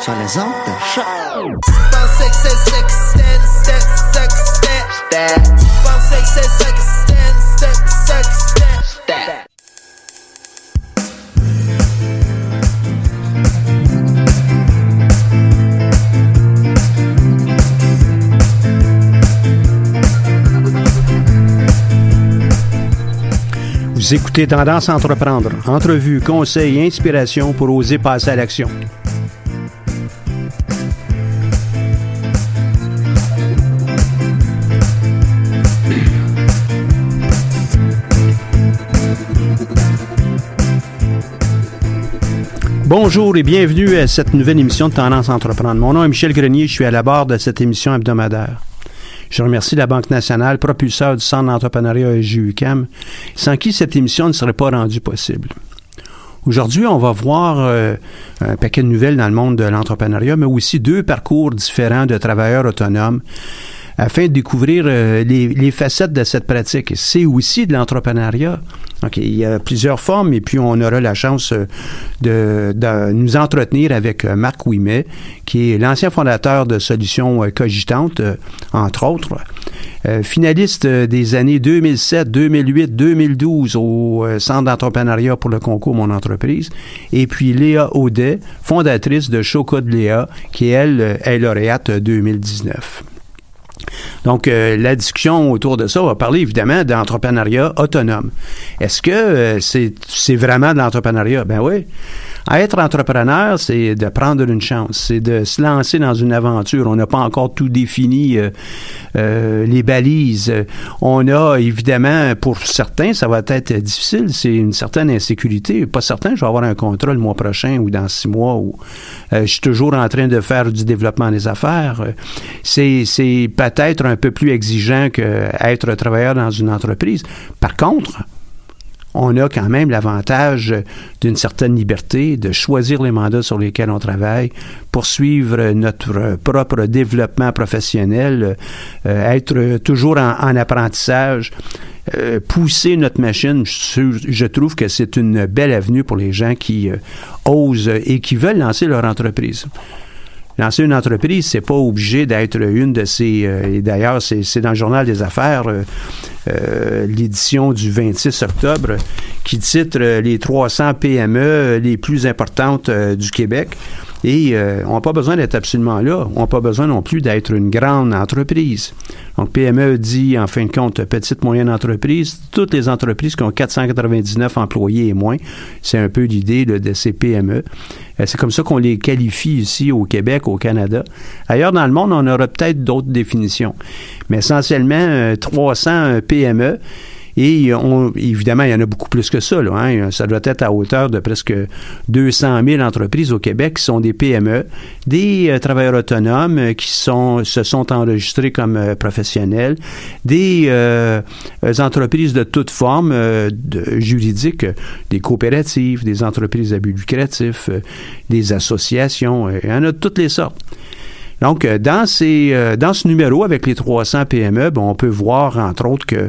sur les ondes de. Vous écoutez Tendance à entreprendre. Entrevue, conseils et inspiration pour oser passer à l'action. Bonjour et bienvenue à cette nouvelle émission de Tendance entreprendre. Mon nom est Michel Grenier, je suis à la barre de cette émission hebdomadaire. Je remercie la Banque nationale, propulseur du Centre d'entrepreneuriat JUCAM, sans qui cette émission ne serait pas rendue possible. Aujourd'hui, on va voir euh, un paquet de nouvelles dans le monde de l'entrepreneuriat, mais aussi deux parcours différents de travailleurs autonomes afin de découvrir euh, les, facettes de cette pratique. C'est aussi de l'entrepreneuriat. Donc, il y a plusieurs formes et puis on aura la chance euh, de, nous entretenir avec euh, Marc Ouimet, qui est l'ancien fondateur de Solutions Cogitantes, entre autres. finaliste des années 2007, 2008, 2012 au Centre d'entrepreneuriat pour le concours Mon entreprise. Et puis Léa Audet, fondatrice de Choca de Léa, qui, elle, est lauréate 2019. Donc, euh, la discussion autour de ça va parler évidemment d'entrepreneuriat autonome. Est-ce que euh, c'est vraiment de l'entrepreneuriat? Ben oui. Être entrepreneur, c'est de prendre une chance, c'est de se lancer dans une aventure. On n'a pas encore tout défini euh, les balises. On a évidemment, pour certains, ça va être difficile. C'est une certaine insécurité. Pas certain, je vais avoir un contrat le mois prochain ou dans six mois. Ou je suis toujours en train de faire du développement des affaires. C'est peut-être un peu plus exigeant qu'être travailleur dans une entreprise. Par contre, on a quand même l'avantage d'une certaine liberté de choisir les mandats sur lesquels on travaille, poursuivre notre propre développement professionnel, euh, être toujours en, apprentissage. Euh, pousser notre machine, je, trouve que c'est une belle avenue pour les gens qui euh, osent et qui veulent lancer leur entreprise. Lancer une entreprise, c'est pas obligé d'être une de ces. Euh, et d'ailleurs, c'est dans le journal des affaires, euh, euh, l'édition du 26 octobre, qui titre les 300 PME les plus importantes du Québec. Et euh, on n'a pas besoin d'être absolument là. On n'a pas besoin non plus d'être une grande entreprise. Donc, PME dit, en fin de compte, petite, moyenne entreprise. Toutes les entreprises qui ont 499 employés et moins, c'est un peu l'idée de ces PME. Euh, c'est comme ça qu'on les qualifie ici au Québec, au Canada. Ailleurs dans le monde, on aura peut-être d'autres définitions. Mais essentiellement, 300 PME et évidemment, il y en a beaucoup plus que ça. Là, hein. Ça doit être à hauteur de presque 200 000 entreprises au Québec qui sont des PME, des euh, travailleurs autonomes euh, qui sont, se sont enregistrés comme euh, professionnels, des entreprises de toutes formes juridiques, des coopératives, des entreprises à but lucratif, des associations. il y en a de toutes les sortes. Donc, dans, ces, dans ce numéro avec les 300 PME, ben, on peut voir, entre autres, que euh,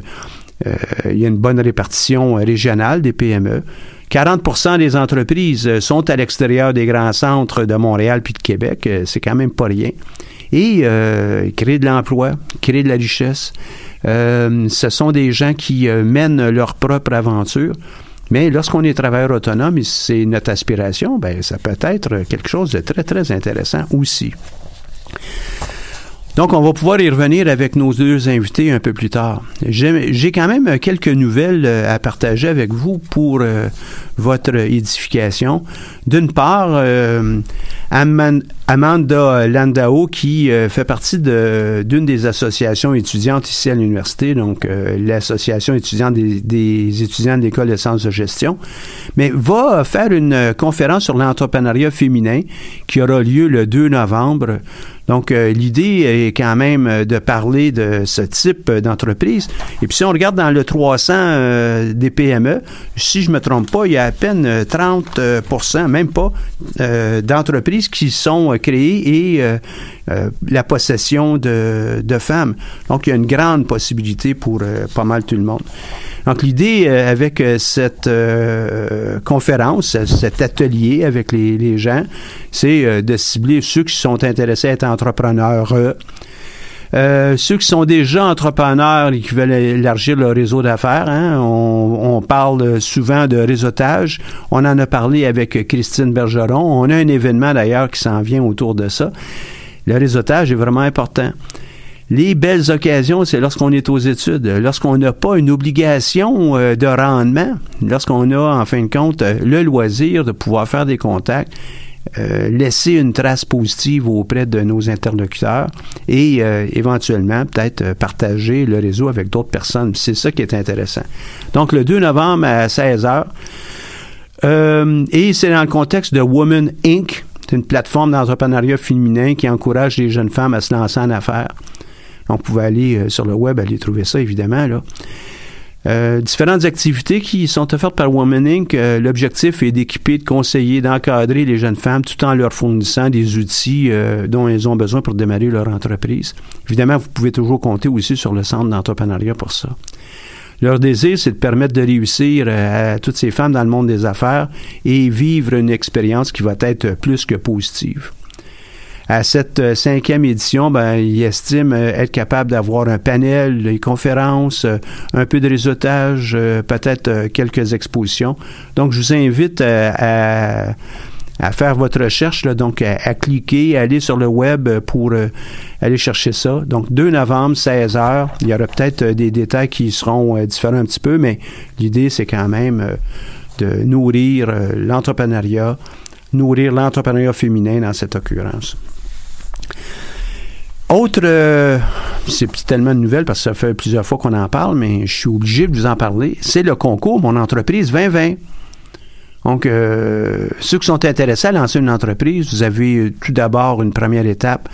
il y a une bonne répartition régionale des PME. 40% des entreprises sont à l'extérieur des grands centres de Montréal puis de Québec. Euh, c'est quand même pas rien. Et euh, créer de l'emploi, créer de la richesse. ce sont des gens qui mènent leur propre aventure. Mais lorsqu'on est travailleur autonome, c'est notre aspiration, ben ça peut être quelque chose de très, très intéressant aussi. Donc, on va pouvoir y revenir avec nos deux invités un peu plus tard. J'ai quand même quelques nouvelles euh, à partager avec vous pour euh, votre édification. D'une part, euh, Amanda Landau, qui fait partie d'une des associations étudiantes ici à l'université, donc l'Association étudiante des, étudiants de l'École de sciences de gestion, mais va faire une conférence sur l'entrepreneuriat féminin qui aura lieu le 2 novembre donc, euh, l'idée est quand même euh, de parler de ce type d'entreprise. Et puis, si on regarde dans le 300 euh, des PME, si je me trompe pas, il y a à peine 30% même pas, d'entreprises qui sont créées et la possession de, femmes. Donc, il y a une grande possibilité pour pas mal tout le monde. Donc, l'idée euh, avec euh, cette euh, conférence, cet atelier avec les, gens, c'est de cibler ceux qui sont intéressés à être entrepreneurs. Ceux qui sont déjà entrepreneurs et qui veulent élargir leur réseau d'affaires, hein, on, parle souvent de réseautage. On en a parlé avec Christine Bergeron. On a un événement d'ailleurs qui s'en vient autour de ça. Le réseautage est vraiment important. Les belles occasions, c'est lorsqu'on est aux études, lorsqu'on n'a pas une obligation euh, de rendement, lorsqu'on a, en fin de compte, euh, le loisir de pouvoir faire des contacts, euh, laisser une trace positive auprès de nos interlocuteurs et éventuellement peut-être partager le réseau avec d'autres personnes. C'est ça qui est intéressant. Donc le 2 novembre à 16h. et c'est dans le contexte de Woman Inc. C'est une plateforme d'entrepreneuriat féminin qui encourage les jeunes femmes à se lancer en affaires. On pouvait aller euh, sur le web, aller trouver ça, évidemment. Là. Euh, différentes activités qui sont offertes par Woman Inc. Euh, l'objectif est d'équiper, de conseiller, d'encadrer les jeunes femmes tout en leur fournissant des outils dont elles ont besoin pour démarrer leur entreprise. Évidemment, vous pouvez toujours compter aussi sur le centre d'entrepreneuriat pour ça. Leur désir, c'est de permettre de réussir à toutes ces femmes dans le monde des affaires et vivre une expérience qui va être plus que positive à cette euh, cinquième édition, ben, il estime euh, être capable d'avoir un panel, des conférences, euh, un peu de réseautage, peut-être quelques expositions. Donc, je vous invite à, faire votre recherche, donc à, cliquer, à aller sur le web pour aller chercher ça. Donc, 2 novembre, 16 heures. Il y aura peut-être des détails qui seront différents un petit peu, mais l'idée, c'est quand même de nourrir l'entrepreneuriat, nourrir l'entrepreneuriat féminin dans cette occurrence. Autre, euh, c'est tellement de nouvelles parce que ça fait plusieurs fois qu'on en parle, mais je suis obligé de vous en parler. C'est le concours Mon entreprise 2020. Donc, euh, ceux qui sont intéressés à lancer une entreprise, vous avez euh, tout d'abord une première étape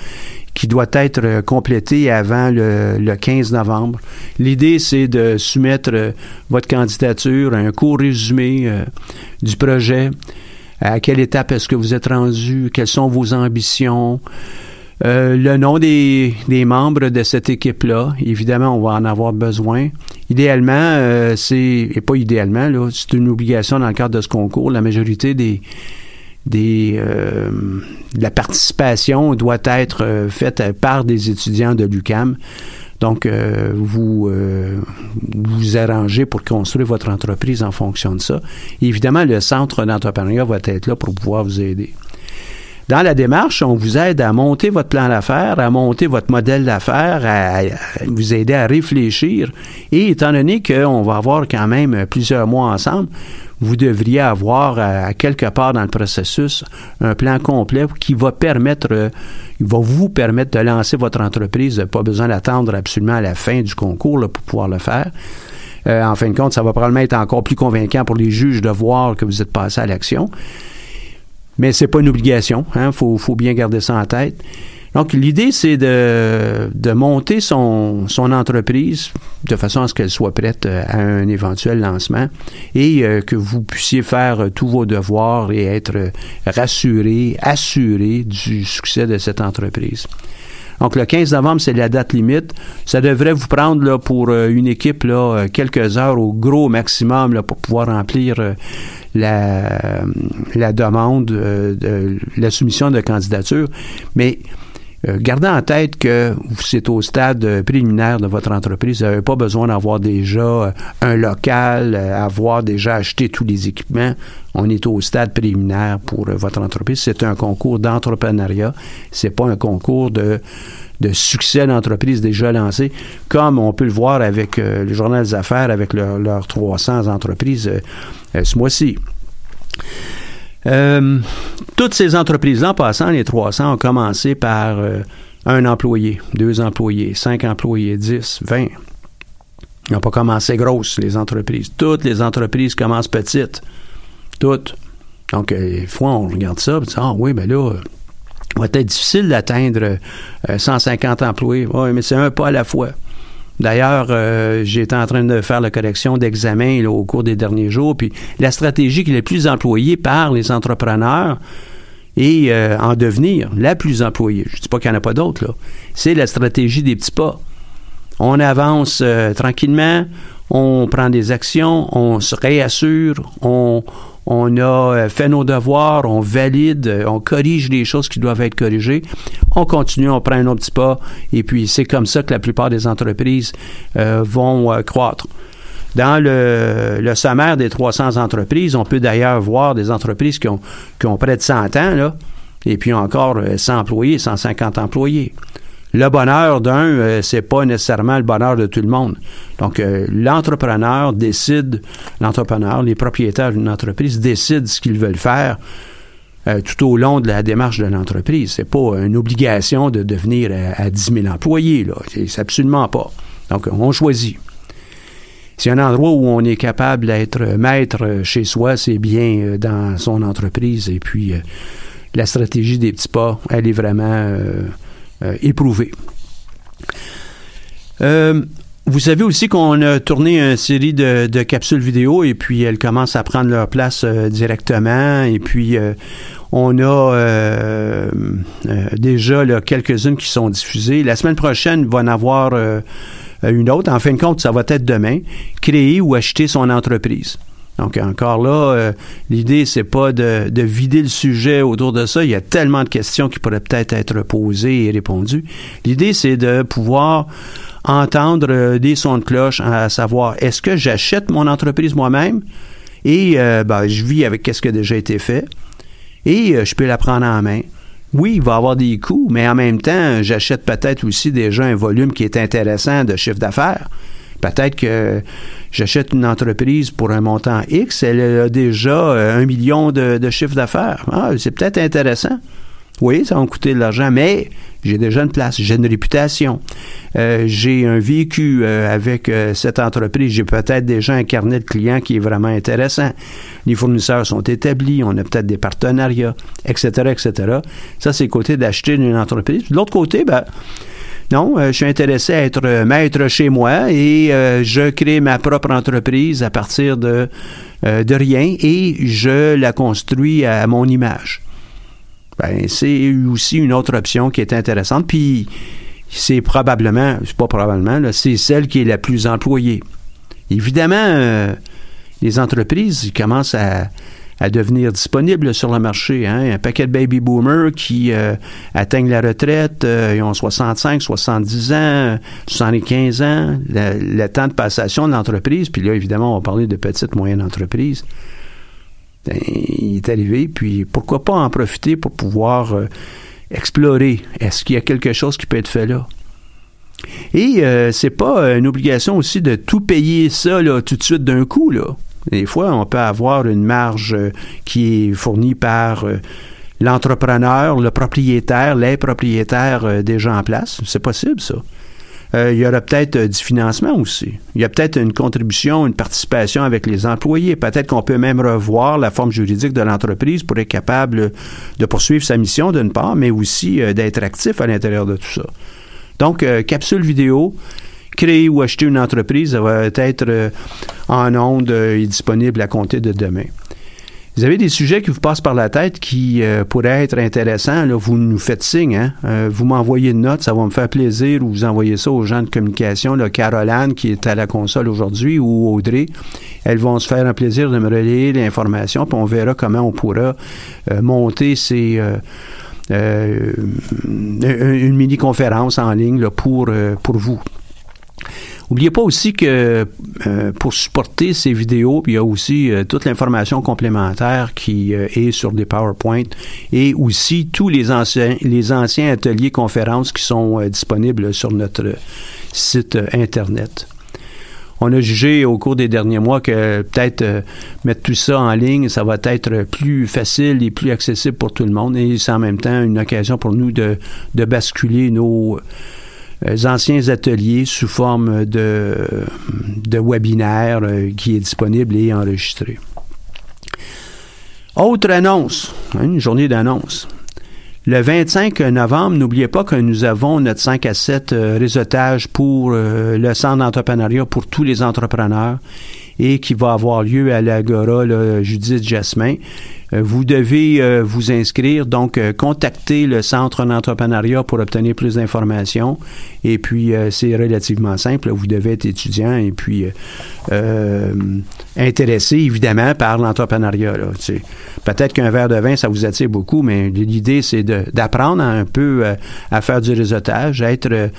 qui doit être complétée avant le, 15 novembre. L'idée, c'est de soumettre votre candidature, un court résumé du projet, à quelle étape est-ce que vous êtes rendu, quelles sont vos ambitions, euh, le nom des, membres de cette équipe-là, évidemment, on va en avoir besoin. Idéalement, euh, c'est, et pas idéalement, là, c'est une obligation dans le cadre de ce concours. La majorité des, des euh, de la participation doit être faite par des étudiants de l'UCAM. Donc, vous vous arrangez pour construire votre entreprise en fonction de ça. évidemment, le centre d'entrepreneuriat va être là pour pouvoir vous aider. Dans la démarche, on vous aide à monter votre plan d'affaires, à monter votre modèle d'affaires, à, vous aider à réfléchir. Et étant donné qu'on va avoir quand même plusieurs mois ensemble, vous devriez avoir à, quelque part dans le processus un plan complet qui va permettre, va vous permettre de lancer votre entreprise. Pas besoin d'attendre absolument à la fin du concours pour pouvoir le faire. Euh, en fin de compte, ça va probablement être encore plus convaincant pour les juges de voir que vous êtes passé à l'action. Mais c'est pas une obligation. Il hein, faut, faut, bien garder ça en tête. Donc, l'idée, c'est de, monter son, entreprise de façon à ce qu'elle soit prête euh, à un éventuel lancement et euh, que vous puissiez faire tous vos devoirs et être rassuré, assuré du succès de cette entreprise. Donc, le 15 novembre, c'est la date limite. Ça devrait vous prendre là, pour euh, une équipe là, quelques heures au gros maximum là, pour pouvoir remplir la, la demande, de, la soumission de candidature. Mais euh, gardez en tête que c'est au stade euh, préliminaire de votre entreprise. Vous n'avez pas besoin d'avoir déjà euh, un local, avoir déjà acheté tous les équipements. On est au stade préliminaire pour votre entreprise. C'est un concours d'entrepreneuriat. C'est pas un concours de, de succès d'entreprise déjà lancé, comme on peut le voir avec le Journal des Affaires, avec leurs 300 entreprises ce mois-ci. Euh, toutes ces entreprises-là, en passant, les 300, ont commencé par euh, un employé, deux employés, cinq employés, dix, vingt. Ils n'ont pas commencé grosses, les entreprises. Toutes les entreprises commencent petites. Toutes. Donc, euh, des fois, on regarde ça et dit Ah oui, mais là, va être difficile d'atteindre 150 employés. Oui, mais c'est un pas à la fois. D'ailleurs, euh, j'étais en train de faire la correction d'examen au cours des derniers jours, puis la stratégie qui est la plus employée par les entrepreneurs et euh, en devenir la plus employée, je ne dis pas qu'il n'y en a pas d'autres, c'est la stratégie des petits pas. On avance euh, tranquillement, on prend des actions, on se réassure, on, on a euh, fait nos devoirs, on valide, euh, on corrige les choses qui doivent être corrigées, on continue, on prend un autre petit pas, et puis c'est comme ça que la plupart des entreprises euh, vont croître. Dans le, sommaire des 300 entreprises, on peut d'ailleurs voir des entreprises qui ont, qui ont près de 100 ans, là, et puis encore 100 employés, 150 employés. Le bonheur d'un, euh, c'est pas nécessairement le bonheur de tout le monde. Donc, euh, l'entrepreneur décide, l'entrepreneur, les propriétaires d'une entreprise décident ce qu'ils veulent faire euh, tout au long de la démarche de l'entreprise. C'est pas une obligation de devenir à, 10 000 employés, là. C'est absolument pas. Donc, on choisit. Si un endroit où on est capable d'être maître chez soi, c'est bien dans son entreprise. Et puis, la stratégie des petits pas, elle est vraiment euh. Euh, vous savez aussi qu'on a tourné une série de, capsules vidéo et puis elles commencent à prendre leur place euh, directement et puis on a déjà quelques-unes qui sont diffusées. La semaine prochaine, il va en avoir une autre. En fin de compte, ça va être demain. Créer ou acheter son entreprise. Donc encore là, euh, l'idée c'est pas de, vider le sujet autour de ça. Il y a tellement de questions qui pourraient peut-être être posées et répondues. L'idée c'est de pouvoir entendre euh, des sons de cloche à savoir est-ce que j'achète mon entreprise moi-même? Et euh, ben, je vis avec ce qui a déjà été fait et je peux la prendre en main. Oui, il va avoir des coûts, mais en même temps, j'achète peut-être aussi déjà un volume qui est intéressant de chiffre d'affaires. Peut-être que j'achète une entreprise pour un montant X, elle a déjà euh, un million de, de chiffre d'affaires. Ah, c'est peut-être intéressant. Oui, ça va me coûter de l'argent, mais j'ai déjà une place, j'ai une réputation, euh, j'ai un vécu euh, avec cette entreprise, j'ai peut-être déjà un carnet de clients qui est vraiment intéressant. Les fournisseurs sont établis, on a peut-être des partenariats, etc., etc. Ça, c'est le côté d'acheter une entreprise. De l'autre côté, ben, non, euh, je suis intéressé à être euh, maître chez moi et euh, je crée ma propre entreprise à partir de, de rien et je la construis à mon image. Ben, c'est aussi une autre option qui est intéressante. Puis c'est probablement, c'est pas probablement, c'est celle qui est la plus employée. Évidemment, les entreprises commencent à, à devenir disponibles sur le marché. Hein. Un paquet de baby boomers qui euh, atteignent la retraite, euh, ils ont 65, 70 ans, 75 ans, le, temps de passation de l'entreprise, puis là, évidemment, on va parler de petites, moyennes entreprises. Ben, il est arrivé, puis pourquoi pas en profiter pour pouvoir euh, explorer. Est-ce qu'il y a quelque chose qui peut être fait là? Et euh, c'est pas une obligation aussi de tout payer ça là, tout de suite d'un coup. Là. Des fois, on peut avoir une marge euh, qui est fournie par euh, l'entrepreneur, le propriétaire, les propriétaires déjà en place. C'est possible, ça. il y aura peut-être du financement aussi. Il y a peut-être une contribution, une participation avec les employés. Peut-être qu'on peut même revoir la forme juridique de l'entreprise pour être capable de poursuivre sa mission d'une part, mais aussi d'être actif à l'intérieur de tout ça. Donc, euh, capsule vidéo, créer ou acheter une entreprise, ça va être euh, en ondes euh, et disponible à compter de demain. Vous avez des sujets qui vous passent par la tête qui pourraient être intéressants, vous nous faites signe. Hein? vous m'envoyez une note, ça va me faire plaisir, ou vous envoyez ça aux gens de communication, là, Caroline qui est à la console aujourd'hui, ou Audrey. Elles vont se faire un plaisir de me relayer l'information, puis on verra comment on pourra monter ces euh, une mini-conférence en ligne pour, euh, pour vous. N'oubliez pas aussi que euh, pour supporter ces vidéos, il y a aussi toute l'information complémentaire qui est sur des PowerPoint et aussi tous les anciens, ateliers conférences qui sont disponibles sur notre site Internet on a jugé au cours des derniers mois que peut-être euh, mettre tout ça en ligne, ça va être plus facile et plus accessible pour tout le monde. Et c'est en même temps une occasion pour nous de, basculer nos euh, anciens ateliers sous forme de, de webinaire euh, qui est disponible et enregistré. Autre annonce, hein, une journée d'annonce. Le 25 novembre, n'oubliez pas que nous avons notre 5 à 7 euh, réseautage pour euh, le centre d'entrepreneuriat pour tous les entrepreneurs et qui va avoir lieu à l'Agora Judith Jasmin. Euh, vous devez euh, vous inscrire, donc euh, contacter le Centre d'entrepreneuriat pour obtenir plus d'informations. Et puis, c'est relativement simple. Vous devez être étudiant et puis intéressé, évidemment, par l'entrepreneuriat. Peut-être qu'un verre de vin, ça vous attire beaucoup, mais l'idée, c'est d'apprendre un peu à faire du réseautage, être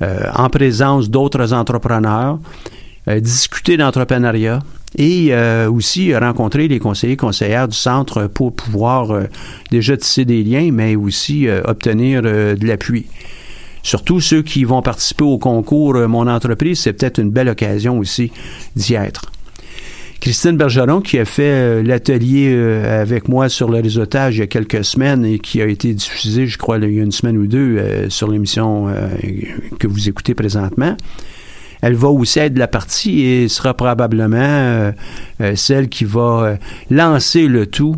en présence d'autres entrepreneurs, discuter d'entrepreneuriat, et euh, aussi rencontrer les conseillers conseillères du centre pour pouvoir euh, déjà tisser des liens, mais aussi euh, obtenir de l'appui. Surtout ceux qui vont participer au concours Mon entreprise, c'est peut-être une belle occasion aussi d'y être. Christine Bergeron, qui a fait l'atelier avec moi sur le réseautage il y a quelques semaines et qui a été diffusé, je crois, il y a une semaine ou deux sur l'émission que vous écoutez présentement, elle va aussi être la partie et sera probablement euh, euh, celle qui va euh, lancer le tout.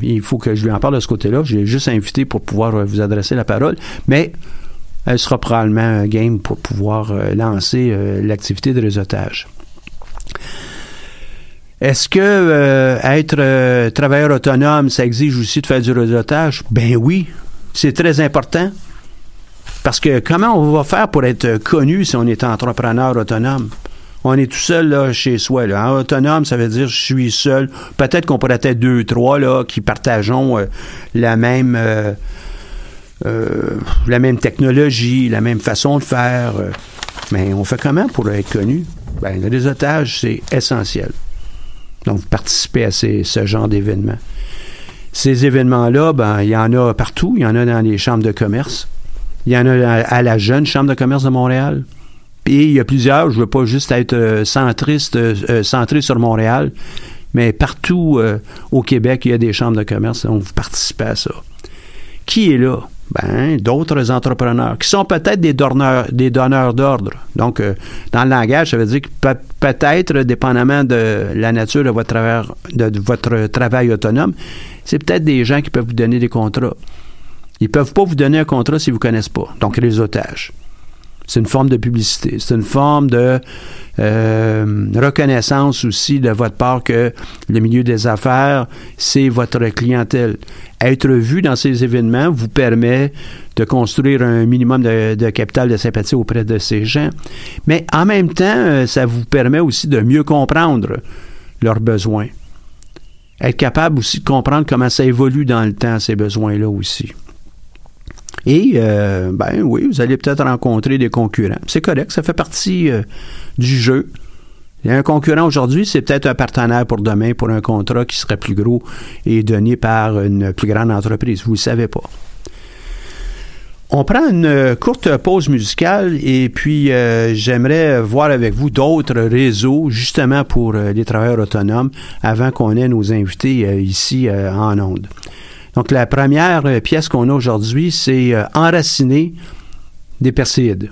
il faut que je lui en parle de ce côté-là. Je l'ai juste invité pour pouvoir vous adresser la parole, mais elle sera probablement un game pour pouvoir lancer l'activité de réseautage. Est-ce que être travailleur autonome, ça exige aussi de faire du réseautage? Ben oui, c'est très important. Parce que comment on va faire pour être connu si on est entrepreneur autonome? On est tout seul là, chez soi. Là. Autonome, ça veut dire je suis seul. Peut-être qu'on pourrait être deux, trois là, qui partageons euh, la même euh, euh, la même technologie, la même façon de faire. mais on fait comment pour être connu? Ben, le réseautage, c'est essentiel. Donc, participer à ce genre d'événements. Ces événements-là, ben, il y en a partout. Il y en a dans les chambres de commerce. Il y en a à, la jeune Chambre de commerce de Montréal. Puis il y a plusieurs, je ne veux pas juste être euh, centriste, euh, euh, centré sur Montréal, mais partout au Québec, il y a des chambres de commerce, donc vous participez à ça. Qui est là? Ben, d'autres entrepreneurs qui sont peut-être des donneurs, des donneurs d'ordre. Donc, dans le langage, ça veut dire que peut-être, dépendamment de la nature de votre, de votre travail autonome, c'est peut-être des gens qui peuvent vous donner des contrats. Ils peuvent pas vous donner un contrat s'ils vous connaissent pas. Donc, réseautage. C'est une forme de publicité. C'est une forme de euh, reconnaissance aussi de votre part que le milieu des affaires, c'est votre clientèle. Être vu dans ces événements vous permet de construire un minimum de, capital de sympathie auprès de ces gens. Mais en même temps, euh, ça vous permet aussi de mieux comprendre leurs besoins. Être capable aussi de comprendre comment ça évolue dans le temps, ces besoins-là aussi. Et, euh, ben oui, vous allez peut-être rencontrer des concurrents. C'est correct, ça fait partie euh, du jeu. Un concurrent aujourd'hui, c'est peut-être un partenaire pour demain pour un contrat qui serait plus gros et donné par une plus grande entreprise. Vous ne le savez pas. On prend une courte pause musicale et puis euh, j'aimerais voir avec vous d'autres réseaux justement pour euh, les travailleurs autonomes avant qu'on ait nos invités euh, ici en Onde. Donc la première pièce qu'on a aujourd'hui, c'est Enraciné des Perséides.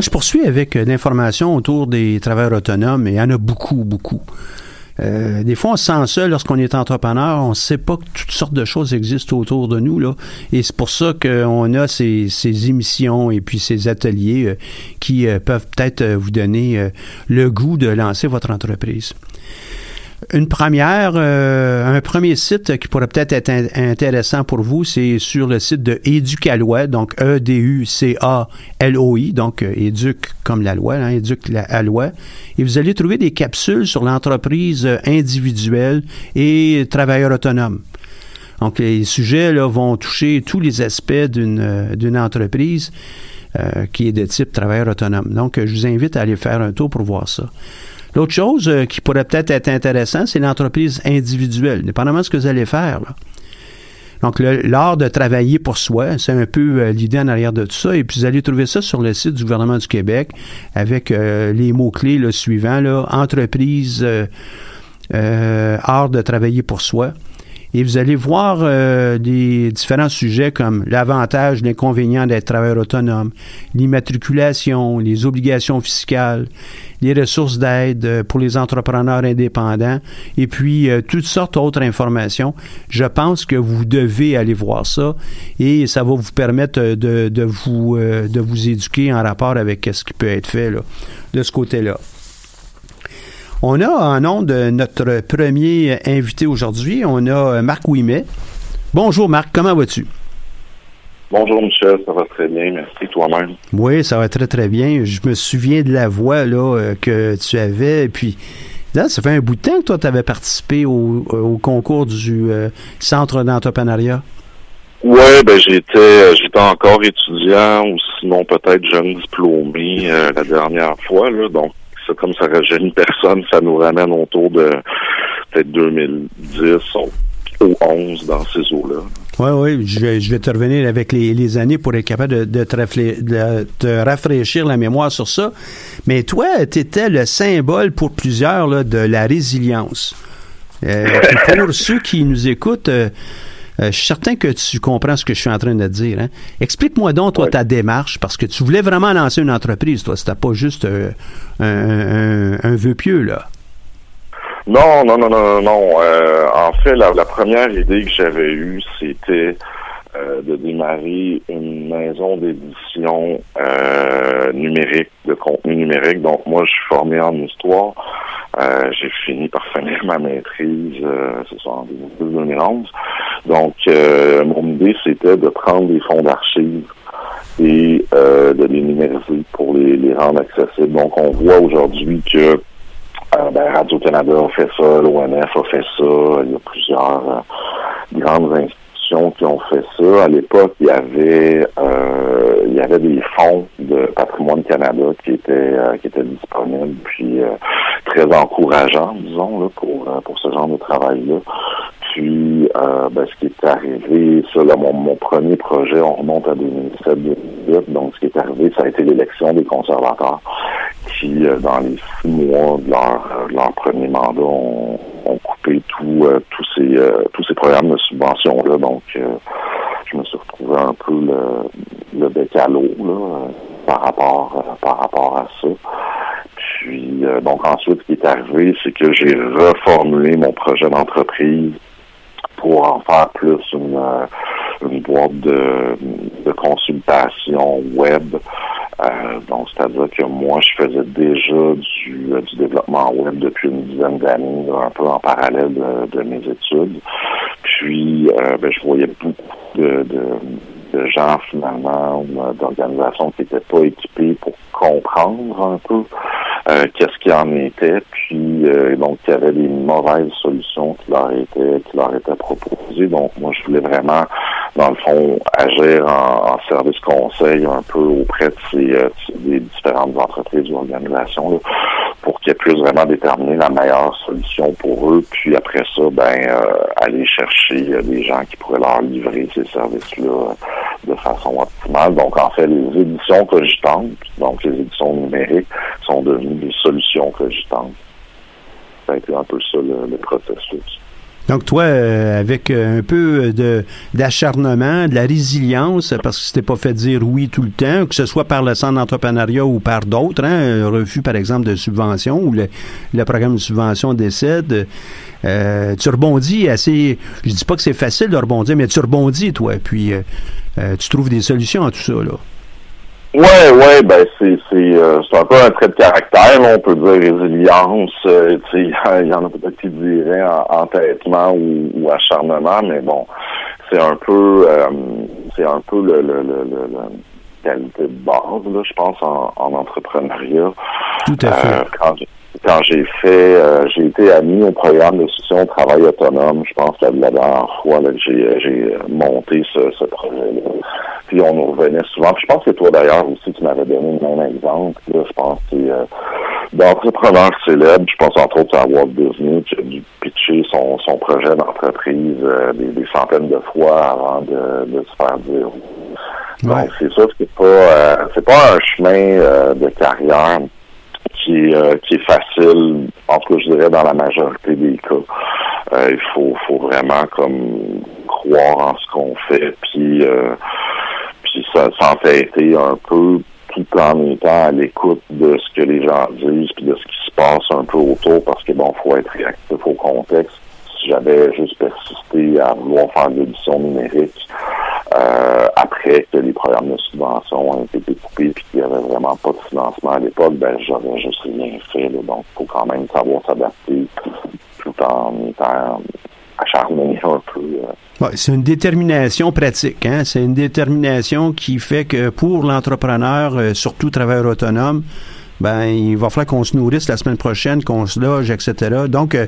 Je poursuis avec euh, l'information autour des travailleurs autonomes, et il y en a beaucoup, beaucoup. Euh, des fois, on se sent seul lorsqu'on est entrepreneur. On ne sait pas que toutes sortes de choses existent autour de nous. Et c'est pour ça qu'on a ces, émissions et puis ces ateliers euh, qui peuvent peut-être vous donner le goût de lancer votre entreprise. Une première, euh, un premier site qui pourrait peut-être être intéressant pour vous, c'est sur le site de Educaloi, donc E-D-U-C-A-L-O-I, donc euh, Éduc comme la loi, hein, Éduc la loi. Et vous allez trouver des capsules sur l'entreprise individuelle et travailleur autonome. Donc, les sujets là, vont toucher tous les aspects d'une, euh, d'une entreprise qui est de type travailleur autonome. Donc, je vous invite à aller faire un tour pour voir ça. L'autre chose euh, qui pourrait peut-être être intéressant, c'est l'entreprise individuelle, dépendamment de ce que vous allez faire. Donc, l'art de travailler pour soi, c'est un peu euh, l'idée en arrière de tout ça. Et puis, vous allez trouver ça sur le site du gouvernement du Québec avec euh, les mots-clés le suivants, entreprise, art de travailler pour soi. Et vous allez voir euh, des différents sujets comme l'avantage, l'inconvénient d'être travailleur autonome, l'immatriculation, les obligations fiscales, les ressources d'aide euh, pour les entrepreneurs indépendants et puis euh, toutes sortes d'autres informations. Je pense que vous devez aller voir ça et ça va vous permettre de, de vous, de vous éduquer en rapport avec ce qui peut être fait là, de ce côté-là. On a en nom de notre premier invité aujourd'hui, on a Marc Ouimet. Bonjour Marc, comment vas-tu? Bonjour Michel, ça va très bien, merci toi-même. Oui, ça va très très bien. Je me souviens de la voix là, euh, que tu avais, et puis là, ça fait un bout de temps que toi tu avais participé au, concours du euh, Centre d'entrepreneuriat. Oui, ben j'étais euh, j'étais encore étudiant ou sinon peut-être jeune diplômé la dernière fois, là, donc comme ça rajeunit personne, ça nous ramène autour de peut-être 2010 ou 11 dans ces eaux-là. Oui, oui, je vais, je vais te revenir avec les, années pour être capable de, te rafraîchir la mémoire sur ça. Mais toi, tu étais le symbole pour plusieurs là, de la résilience. Euh, pour ceux qui nous écoutent, euh, euh, je suis certain que tu comprends ce que je suis en train de dire. Hein. Explique-moi donc, toi, ta démarche, parce que tu voulais vraiment lancer une entreprise, toi. C'était pas juste euh, un, vœu pieux, là. Non, non, non, non, non. Euh, en fait, la, première idée que j'avais eue, c'était de démarrer une maison d'édition numérique, de contenu numérique. Donc, moi, je suis formé en histoire. Euh, j'ai fini par finir ma maîtrise, euh, c'est ça, en 2011. Donc, euh, mon idée, c'était de prendre des fonds d'archives et euh, de les numériser pour les, les, rendre accessibles. Donc, on voit aujourd'hui que ben, Radio-Canada a fait ça, l'ONF a fait ça, il y a plusieurs grandes qui ont fait ça. À l'époque, il y avait euh, il y avait des fonds de Patrimoine Canada qui étaient euh, qui étaient disponibles, puis euh, très encourageants, disons, là, pour pour ce genre de travail-là. Puis, ben, ce qui est arrivé, ça, là, mon, premier projet, on remonte à 2007-2008. Donc, ce qui est arrivé, ça a été l'élection des conservateurs qui, dans les six mois de leur, leur premier mandat, ont, ont coupé tout, tous ces tous ces programmes de subvention là. Donc, je me suis retrouvé un peu le, le bec à l'eau par rapport par rapport à ça. Puis euh, donc ensuite, ce qui est arrivé, c'est que j'ai reformulé mon projet d'entreprise pour en faire plus une, euh, une boîte de, de consultation web. Euh, donc, c'est-à-dire que moi, je faisais déjà du, du développement web depuis une dizaine d'années, un peu en parallèle de, mes études. Puis, euh, ben, je voyais beaucoup de, de gens, finalement, d'organisations qui n'étaient pas équipées pour comprendre un peu euh, qu'est-ce qu'il en était, puis euh, donc il y avait des mauvaises solutions qui leur étaient qui leur étaient proposées. Donc moi je voulais vraiment, dans le fond, agir en, service conseil un peu auprès de ces euh, des différentes entreprises ou organisations pour qu'ils puissent vraiment déterminer la meilleure solution pour eux, puis après ça, ben aller chercher des gens qui pourraient leur livrer ces services-là de façon optimale. Donc en fait, les éditions cogitantes, donc les éditions numériques, sont devenues des solutions cogitantes. Ça a été un peu ça le, processus. Donc toi, euh, avec euh, un peu de d'acharnement, de la résilience, parce que c'était pas fait dire oui tout le temps, que ce soit par le centre d'entrepreneuriat ou par d'autres, hein, un refus par exemple de subvention ou le, programme de subvention décède, euh, tu rebondis assez. Je dis pas que c'est facile de rebondir, mais tu rebondis toi, puis tu trouves des solutions à tout ça là. Ouais, ouais, ben c'est c'est euh, c'est un peu un trait de caractère, on peut dire résilience. Euh, il y, en a peut-être qui diraient entêtement ou, ou, acharnement, mais bon, c'est un peu euh, c'est un peu le, le, le, le, qualité de base, là, je pense, en, en entrepreneuriat. Tout à fait. quand quand j'ai fait, j'ai été admis au programme de soutien au travail autonome, je pense la, la dernière fois là, que j'ai, j'ai monté ce, ce projet-là puis on nous revenait souvent. Puis je pense que toi d'ailleurs aussi, tu m'avais donné le même exemple. je pense que euh, d'entrepreneurs célèbres, je pense entre autres à Walt Disney qui a dû pitcher son, son projet d'entreprise euh, des, centaines de fois avant de, de se faire dire. Donc c'est sûr que c'est pas euh, c'est pas un chemin euh, de carrière qui est, qui est facile, en tout cas je dirais dans la majorité des cas. il faut, faut vraiment comme croire en ce qu'on fait, puis puis ça s'entêter un peu tout en étant à l'écoute de ce que les gens disent puis de ce qui se passe un peu autour parce que bon, faut être réactif au contexte. Si j'avais juste persisté à vouloir faire de l'édition numérique euh, après que les programmes de subvention ont été découpés puis qu'il n'y avait vraiment pas de financement à l'époque, ben j'aurais juste rien fait. Donc, il faut quand même savoir s'adapter tout en étant acharné un peu. Euh, c'est une détermination pratique. Hein? C'est une détermination qui fait que pour l'entrepreneur, euh, surtout travailleur autonome, ben il va falloir qu'on se nourrisse la semaine prochaine, qu'on se loge, etc. Donc, euh,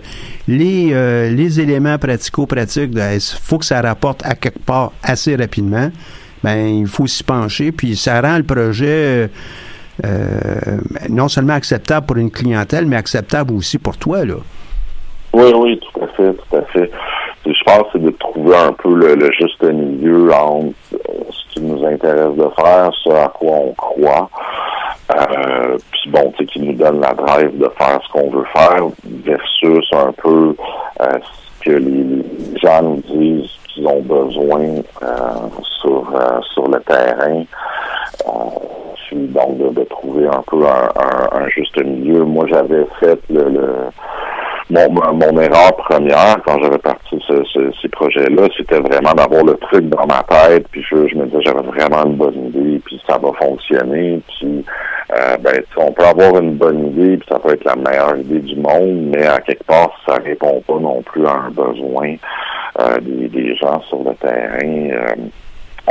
les, euh, les éléments pratico-pratiques, il ben, faut que ça rapporte à quelque part assez rapidement. Ben, il faut s'y pencher, puis ça rend le projet non seulement acceptable pour une clientèle, mais acceptable aussi pour toi, là. Oui, oui, tout à fait, tout à fait je pense c'est de trouver un peu le, juste milieu entre euh, qui nous intéresse de faire, ce à quoi on croit, euh, puis bon, tu sais, qui nous donne la drive de faire ce qu'on veut faire, versus un peu euh, ce que les, gens nous disent qu'ils ont besoin euh, sur sur le terrain. donc de, trouver un peu un, un, juste milieu. Moi, j'avais fait le, le mon, mon erreur première quand j'avais parti ce, ces projets-là, c'était vraiment d'avoir le truc dans ma tête, puis je, je me disais j'avais vraiment une bonne idée, puis ça va fonctionner, puis euh, ben on peut avoir une bonne idée, puis ça peut être la meilleure idée du monde, mais à quelque part ça répond pas non plus à un besoin euh, des, des, gens sur le terrain. Euh,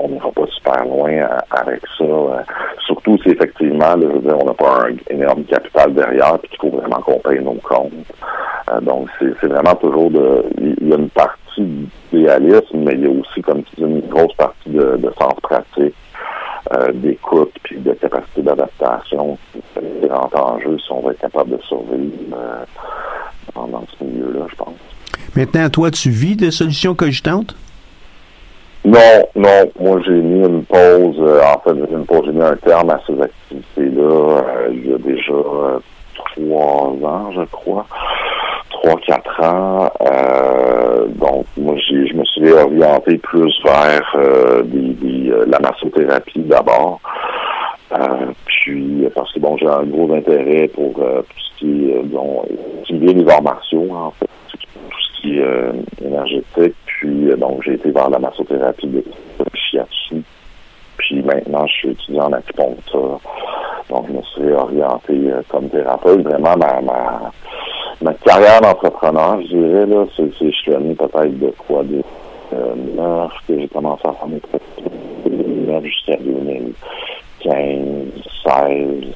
on n'ira pas super loin euh, avec ça. Euh, surtout si effectivement, je veux dire, on n'a pas un énorme capital derrière, puis qu'il faut vraiment qu'on paye nos comptes. Euh, donc, c'est vraiment toujours de. Il y a une partie d'idéalisme, mais il y a aussi, comme tu dis, une grosse partie de, sens pratique, d'écoute, puis de capacité d'adaptation. C'est grand enjeu si on va être capable de survivre dans, dans ce milieu-là, je pense. Maintenant, toi, tu vis des solutions cogitantes? Non, non. Moi, j'ai mis une pause. Euh, en fait, j'ai mis un terme à ces activités-là euh, il y a déjà euh, trois ans, je crois. Trois, quatre ans. donc, moi, j'ai, je me suis orienté plus vers des, la massothérapie d'abord. puis, parce que bon, j'ai un gros intérêt pour tout ce qui est, bon, les arts martiaux, en fait, tout ce qui est énergétique euh, donc, j'ai été vers la massothérapie de shiatsu. Puis maintenant, je suis étudiant en acupuncture. Donc, je me suis orienté euh, comme thérapeute. Vraiment, ma, ma, ma carrière d'entrepreneur, je dirais, là, c'est, je suis allé peut-être de quoi, de euh, que j'ai commencé à faire mes pratiques, jusqu'à 2015, 16.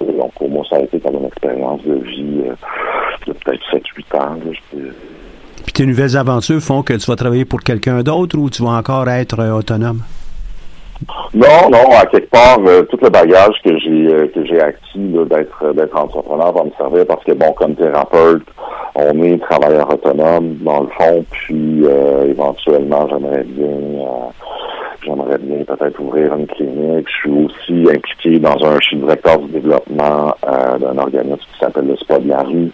Donc pour moi ça a été comme une expérience de vie euh, de peut-être 7-8 ans. Puis tes nouvelles aventures font que tu vas travailler pour quelqu'un d'autre ou tu vas encore être euh, autonome? Non, non, à quelque part, euh, tout le bagage que j'ai que j'ai acquis d'être d'être entrepreneur va me servir parce que bon, comme thérapeute, on est travailleur autonome dans le fond, puis euh, éventuellement j'aimerais bien euh, j'aimerais bien peut-être ouvrir une clinique. Je suis aussi impliqué dans un, je suis directeur du développement euh, d'un organisme qui s'appelle le Spa de la rue.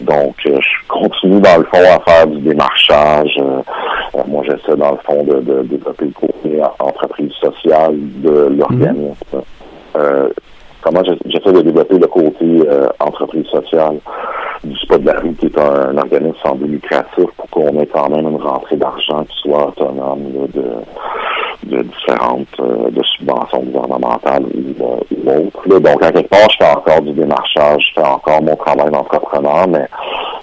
Donc je continue dans le fond à faire du démarchage. moi j'essaie dans le fond de, de développer le côté entreprise sociale de l'organisme. Mm comment j'essaie de développer le côté entreprise sociale du spa de la rue, qui est un, organisme sans but lucratif, pour qu'on ait quand même une rentrée d'argent qui soit autonome de, de différentes euh, de subventions gouvernementales ou, euh, autres. donc, à quelque part, je fais encore du démarchage, je fais encore mon travail d'entrepreneur, mais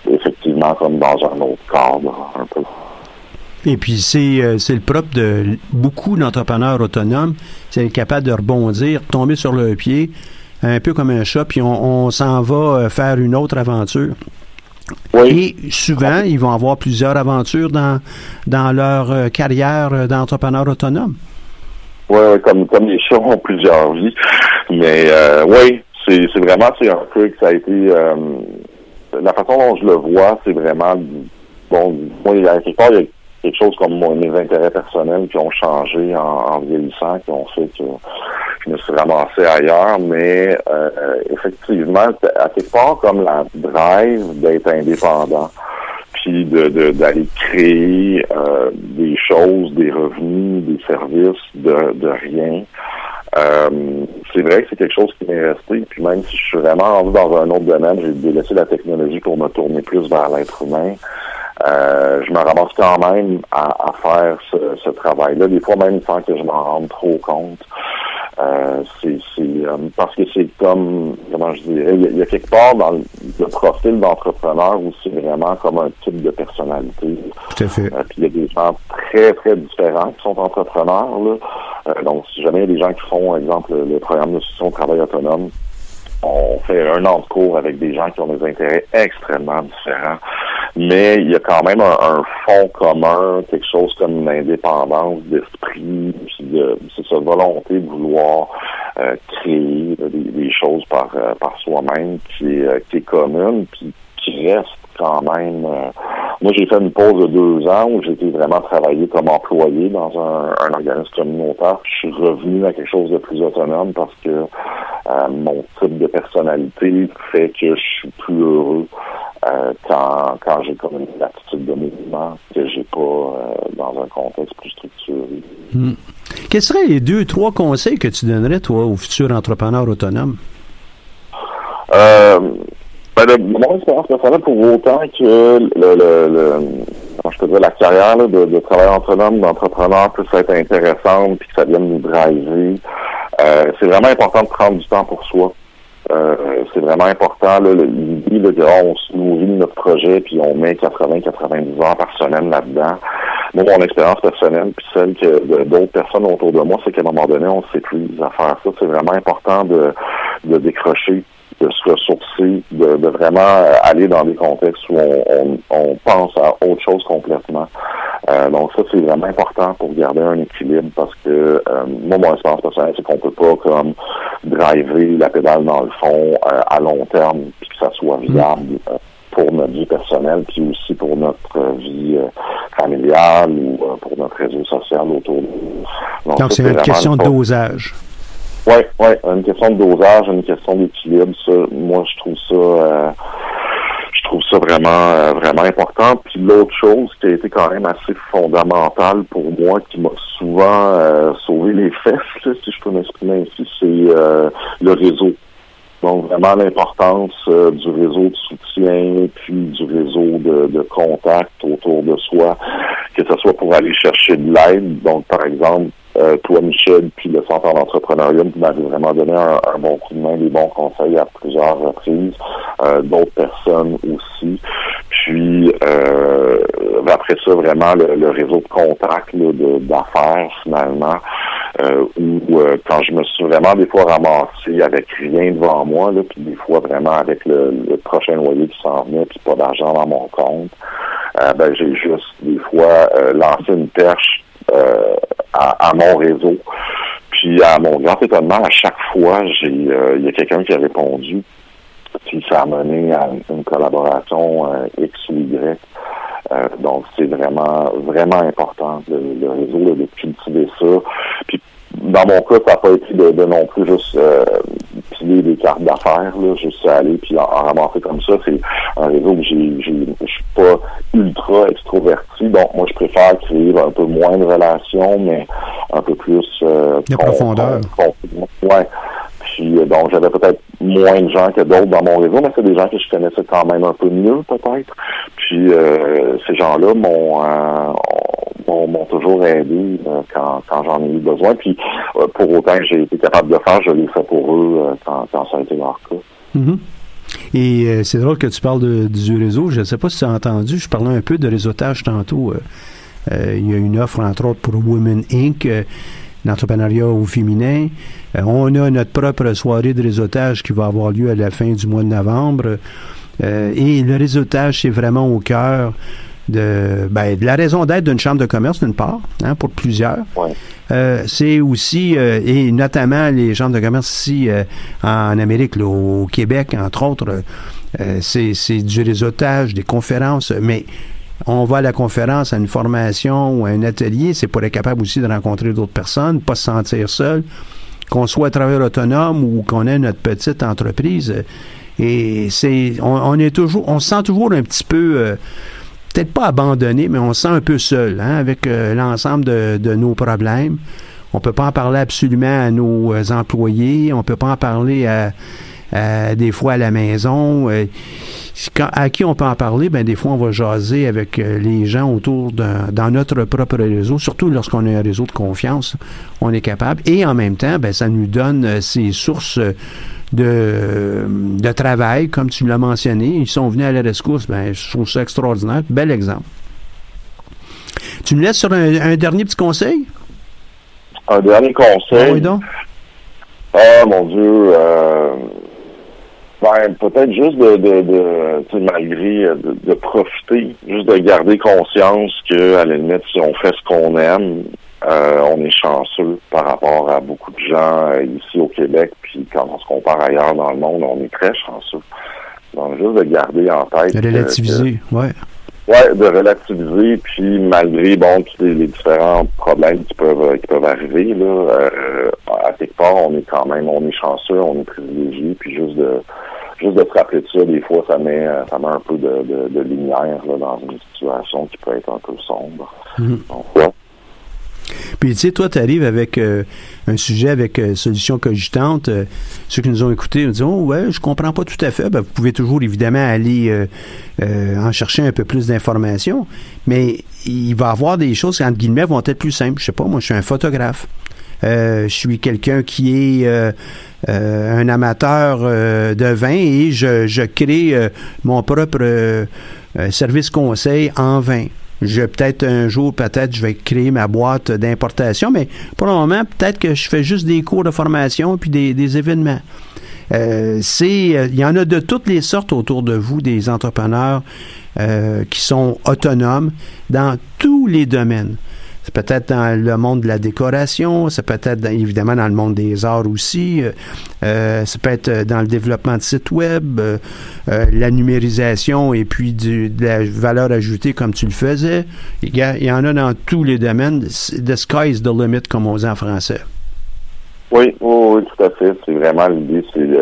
effectivement comme dans un autre cadre, un peu. Et puis, c'est, euh, c'est le propre de beaucoup d'entrepreneurs autonomes, c'est être capable de rebondir, tomber sur le pied, un peu comme un chat, puis on, s'en va faire une autre aventure. Et souvent, ils vont avoir plusieurs aventures dans, dans leur euh, carrière euh, d'entrepreneur autonome. Oui, comme, comme les chats ont plusieurs vies. Mais oui, c'est, vraiment c'est un truc, ça a été la façon dont je le vois, c'est vraiment bon, moi, il y a quelque part, il y a quelque chose comme mes intérêts personnels qui ont changé en, en vieillissant, qui ont fait que je me suis ramassé ailleurs, mais euh, effectivement, à quelque part comme la drive d'être indépendant, puis de d'aller créer euh, des choses, des revenus, des services de, rien. Euh, c'est vrai que c'est quelque chose qui m'est resté. Puis même si je suis vraiment rendu dans un autre domaine, j'ai délaissé la technologie pour me tourner plus vers l'être humain. Je me ramasse quand même à, faire ce, ce travail-là, des fois même sans que je m'en rende trop compte. Euh, c'est euh, parce que c'est comme comment je dirais, il y, a, quelque part dans le, profil d'entrepreneur où c'est vraiment comme un type de personnalité. Tout à fait. puis il y a des gens très très différents qui sont entrepreneurs. Là. donc si jamais il y a des gens qui font, par exemple, le programme de soutien au travail autonome, on fait un an de cours avec des gens qui ont des intérêts extrêmement différents mais il y a quand même un, fond commun, quelque chose comme une indépendance d'esprit, puis de, c'est sa volonté de vouloir euh, créer des, choses par, euh, par soi-même qui est, euh, qui est commune, puis qui reste quand même. moi, j'ai fait une pause de deux ans où j'étais vraiment travaillé comme employé dans un, un organisme communautaire. Je suis revenu à quelque chose de plus autonome parce que mon type de personnalité fait que je suis plus heureux euh, quand, quand j'ai comme une attitude de mouvement que j'ai pas euh, dans un contexte plus structuré. Hmm. Quels seraient les deux, trois conseils que tu donnerais, toi, aux futurs entrepreneurs autonomes? Euh, ben, de mon expérience personnelle, pour autant que le, le, le je peux dire, la carrière de, de travailleur autonome, d'entrepreneur puisse être intéressante puis que ça vienne nous driver, c'est vraiment important de prendre du temps pour soi. Euh, c'est vraiment important. L'idée de on se nourrit de notre projet puis on met 80-90 heures par semaine là-dedans. Moi, mon expérience personnelle, puis celle que d'autres personnes autour de moi, c'est qu'à un moment donné, on s'épuise à faire ça. C'est vraiment important de, de décrocher de se ressourcer, de, de, vraiment aller dans des contextes où on, on, on pense à autre chose complètement. Euh, donc ça, c'est vraiment important pour garder un équilibre parce que euh, moi, mon expérience personnelle, c'est qu'on peut pas comme driver la pédale dans le fond euh, à long terme puis que ça soit viable pour notre vie personnelle puis aussi pour notre vie familiale ou pour notre réseau social autour de nous. Donc, c'est une question de dosage. Oui, oui, une question de dosage, une question d'équilibre. Ça, moi, je trouve ça je trouve ça vraiment euh, vraiment important. Puis l'autre chose qui a été quand même assez fondamentale pour moi, qui m'a souvent euh, sauvé les fesses, si je peux m'exprimer ainsi, c'est euh, le réseau. Donc vraiment l'importance du réseau de soutien, puis du réseau de, de contact autour de soi, que ce soit pour aller chercher de l'aide. Donc par exemple, euh, toi, Michel, puis le Centre d'entrepreneuriat, vous m'avez vraiment donné un, bon coup de main, des bons conseils à plusieurs reprises. Euh, d'autres personnes aussi. Puis euh, après ça, vraiment le, réseau de contacts d'affaires finalement. où quand je me suis vraiment des fois ramassé avec rien devant moi, là, puis des fois vraiment avec le, prochain loyer qui s'en venait, puis pas d'argent dans mon compte, ben j'ai juste des fois lancé une perche euh, à, mon réseau. Puis à mon grand étonnement, à chaque fois, j'ai euh, il y a quelqu'un qui a répondu. Puis ça a mené à une collaboration euh, X ou Y. donc c'est vraiment vraiment important le, réseau de cultiver ça. Puis dans mon cas, ça n'a pas été de, non plus juste euh, piler des cartes d'affaires, là, juste aller puis en, ramasser comme ça. C'est un réseau où j'ai, je suis pas ultra extroverti, donc moi je préfère créer un peu moins de relations, mais un peu plus euh, de profondeur. ouais. Puis euh, donc j'avais peut-être moins de gens que d'autres dans mon réseau, mais c'est des gens que je connaissais quand même un peu mieux peut-être. Puis euh, ces gens-là m'ont m'ont toujours aidé euh, quand, j'en ai eu besoin. Puis euh, pour autant que j'ai été capable de faire, je l'ai fait pour eux euh, quand, ça a été leur cas. Mm-hmm. Et c'est drôle que tu parles du réseau. Je ne sais pas si tu as entendu, je parlais un peu de réseautage tantôt. il y a une offre, entre autres, pour Women Inc., l'entrepreneuriat au féminin. on a notre propre soirée de réseautage qui va avoir lieu à la fin du mois de novembre. et le réseautage, c'est vraiment au cœur de, ben, de la raison d'être d'une chambre de commerce, d'une part, hein, pour plusieurs. Euh, c'est aussi, euh, et notamment les chambres de commerce ici euh, en Amérique, au Québec, entre autres, c'est du réseautage, des conférences, mais on va à la conférence, à une formation ou à un atelier, c'est pour être capable aussi de rencontrer d'autres personnes, pas se sentir seul. qu'on soit travailleur autonome ou qu'on ait notre petite entreprise. Et c'est, on, est toujours, on se sent toujours un petit peu, peut-être pas abandonné, mais on se sent un peu seul hein, avec l'ensemble de, de, nos problèmes. On peut pas en parler absolument à nos employés. On peut pas en parler à euh, des fois à la maison. Euh, à qui on peut en parler? Ben, des fois, on va jaser avec euh, les gens autour de, dans notre propre réseau, surtout lorsqu'on a un réseau de confiance, on est capable. Et en même temps, ben, ça nous donne ces sources de, de travail, comme tu l'as mentionné. Ils sont venus à la rescousse. Ben, je trouve ça extraordinaire. Bel exemple. Tu me laisses sur un, dernier petit conseil? Un dernier conseil? oui, donc. Ah, mon Dieu. Ben, peut-être juste de, de, de malgré euh, de, de, profiter, juste de garder conscience que à la limite, si on fait ce qu'on aime, euh, on est chanceux par rapport à beaucoup de gens euh, ici au Québec, puis quand on se compare ailleurs dans le monde, on est très chanceux. Donc juste de garder en tête. De relativiser, ouais. Ouais, de relativiser, puis malgré bon tous les, différents problèmes qui peuvent qui peuvent arriver là, euh, à quelque part, on est quand même, on est chanceux, on est privilégié, puis juste de juste de se rappeler de ça, des fois, ça met, euh, ça met un peu de, de, lumière là, dans une situation qui peut être un peu sombre. Mhm. Donc, Puis, tu sais, toi, tu arrives avec euh, un sujet avec euh, solution cogitante. ceux qui nous ont écoutés nous disent Oh, ouais, je comprends pas tout à fait. Ben, vous pouvez toujours, évidemment, aller en chercher un peu plus d'informations. Mais il va y avoir des choses qui, entre guillemets, vont être plus simples. Je sais pas, moi, je suis un photographe. je suis quelqu'un qui est euh, un amateur euh, de vin et je, crée euh, mon propre service conseil en vin. Je peut-être un jour, peut-être, je vais créer ma boîte d'importation, mais pour le moment, peut-être que je fais juste des cours de formation puis des, des événements. c'est, il y en a de toutes les sortes autour de vous, des entrepreneurs qui sont autonomes dans tous les domaines. Peut-être dans le monde de la décoration, c'est peut-être évidemment dans le monde des arts aussi, euh, euh ça peut être dans le développement de sites web, euh, la numérisation et puis de la valeur ajoutée comme tu le faisais. Il y, en a dans tous les domaines. The sky is the limit, comme on dit en français. Oui, oui, tout à fait. C'est vraiment l'idée. Il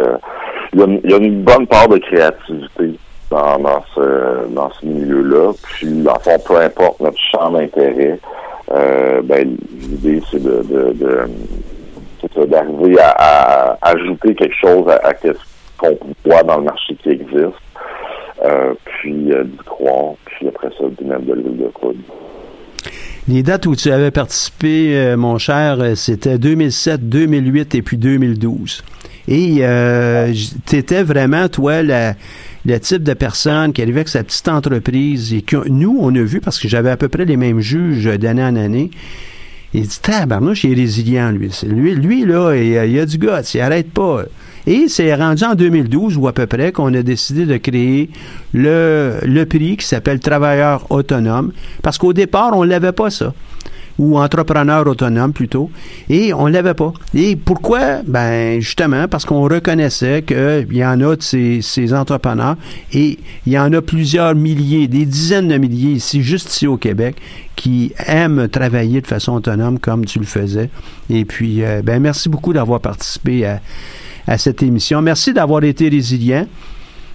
y, a une bonne part de créativité dans, ce milieu-là. Puis, en fond, peu importe notre champ d'intérêt, ben, l'idée, c'est de, de, d'arriver à, ajouter quelque chose à, ce qu'on voit dans le marché qui existe, euh, puis euh, d'y croire, puis après ça, d'y mettre de l'huile de coude. Les dates où tu avais participé, mon cher, c'était 2007, 2008 et puis 2012. Et euh, tu étais vraiment, toi, la, le type de personne qui arrivait avec sa petite entreprise et que nous, on a vu, parce que j'avais à peu près les mêmes juges d'année en année, il dit, tabarnouche, il est résilient, lui. Lui, lui là, il, a du gars, il arrête pas. Et c'est rendu en 2012 ou à peu près qu'on a décidé de créer le, le prix qui s'appelle Travailleur autonome. Parce qu'au départ, on l'avait pas, ça ou entrepreneur autonome plutôt, et on l'avait pas. Et pourquoi? Ben justement parce qu'on reconnaissait qu'il y en a de ces, ces, entrepreneurs et il y en a plusieurs milliers, des dizaines de milliers ici, juste ici au Québec, qui aiment travailler de façon autonome comme tu le faisais. Et puis, euh, ben merci beaucoup d'avoir participé à, à cette émission. Merci d'avoir été résilient.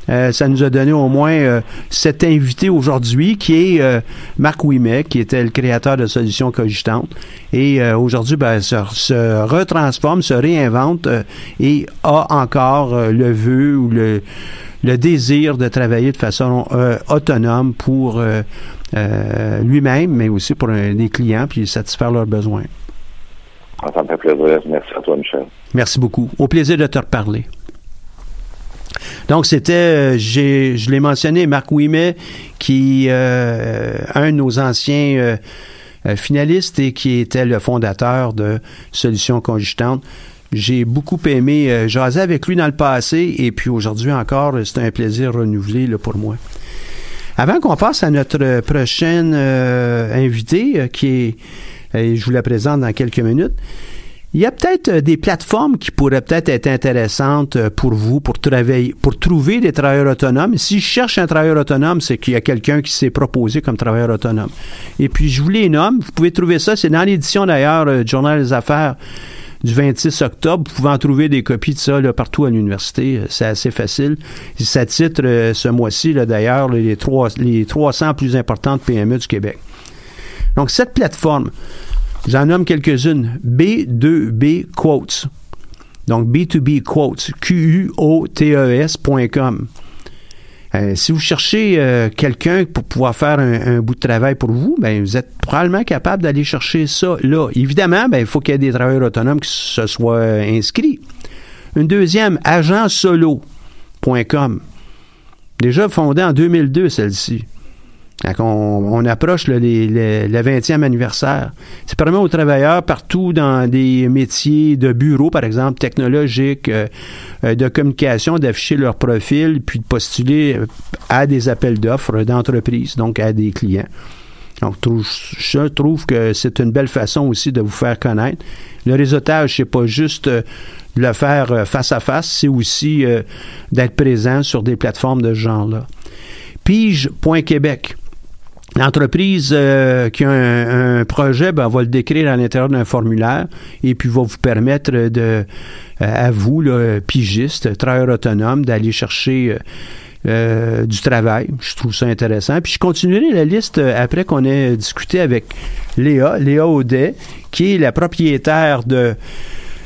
Euh, ça nous a donné au moins euh, cet invité aujourd'hui qui est euh, Marc Ouimet, qui était le créateur de Solutions Cogitantes. Et aujourd'hui, ben, se, se, retransforme, se réinvente et a encore le vœu ou le, le, désir de travailler de façon autonome pour lui-même, mais aussi pour les clients, puis satisfaire leurs besoins. Ça me fait plaisir. Merci à toi, Michel. Merci beaucoup. Au plaisir de te reparler. Donc, c'était, euh, je l'ai mentionné, Marc Ouimet, qui euh, un de nos anciens euh, finalistes et qui était le fondateur de Solutions Congistantes. J'ai beaucoup aimé jaser avec lui dans le passé et puis aujourd'hui encore, c'est un plaisir renouvelé pour moi. Avant qu'on passe à notre prochaine invité, qui je vous la présente dans quelques minutes, il y a peut-être euh, des plateformes qui pourraient peut-être être intéressantes euh, pour vous, pour travailler, pour trouver des travailleurs autonomes. Si je cherche un travailleur autonome, c'est qu'il y a quelqu'un qui s'est proposé comme travailleur autonome. Et puis, je vous les nomme. Vous pouvez trouver ça. C'est dans l'édition, d'ailleurs, euh, du Journal des Affaires du 26 octobre. Vous pouvez en trouver des copies de ça là, partout à l'université. C'est assez facile. Ça titre ce mois-ci, d'ailleurs, les, les 300 plus importantes PME du Québec. Donc, cette plateforme, j'en nomme quelques-unes. B2B Quotes. Donc, B2B Quotes. Q-U-O-T-E-S.com. Euh, si vous cherchez euh, quelqu'un pour pouvoir faire un, bout de travail pour vous, ben, vous êtes probablement capable d'aller chercher ça là. Évidemment, ben, il faut qu'il y ait des travailleurs autonomes qui se soient euh, inscrits. Une deuxième, agentsolo.com. Déjà fondée en 2002, celle-ci. On, approche le, 20e anniversaire. Ça permet aux travailleurs partout dans des métiers de bureau, par exemple, technologiques, euh, euh, de communication, d'afficher leur profil, puis de postuler à des appels d'offres d'entreprise, donc à des clients. Donc, je trouve que c'est une belle façon aussi de vous faire connaître. Le réseautage, c'est pas juste de le faire face à face, c'est aussi euh, d'être présent sur des plateformes de ce genre-là. Pige.québec. L'entreprise euh, qui a un, projet ben, va le décrire à l'intérieur d'un formulaire et puis va vous permettre de, euh, à vous, là, pigiste, travailleur autonome, d'aller chercher euh, du travail. Je trouve ça intéressant. Puis je continuerai la liste après qu'on ait discuté avec Léa, Léa Audet, qui est la propriétaire de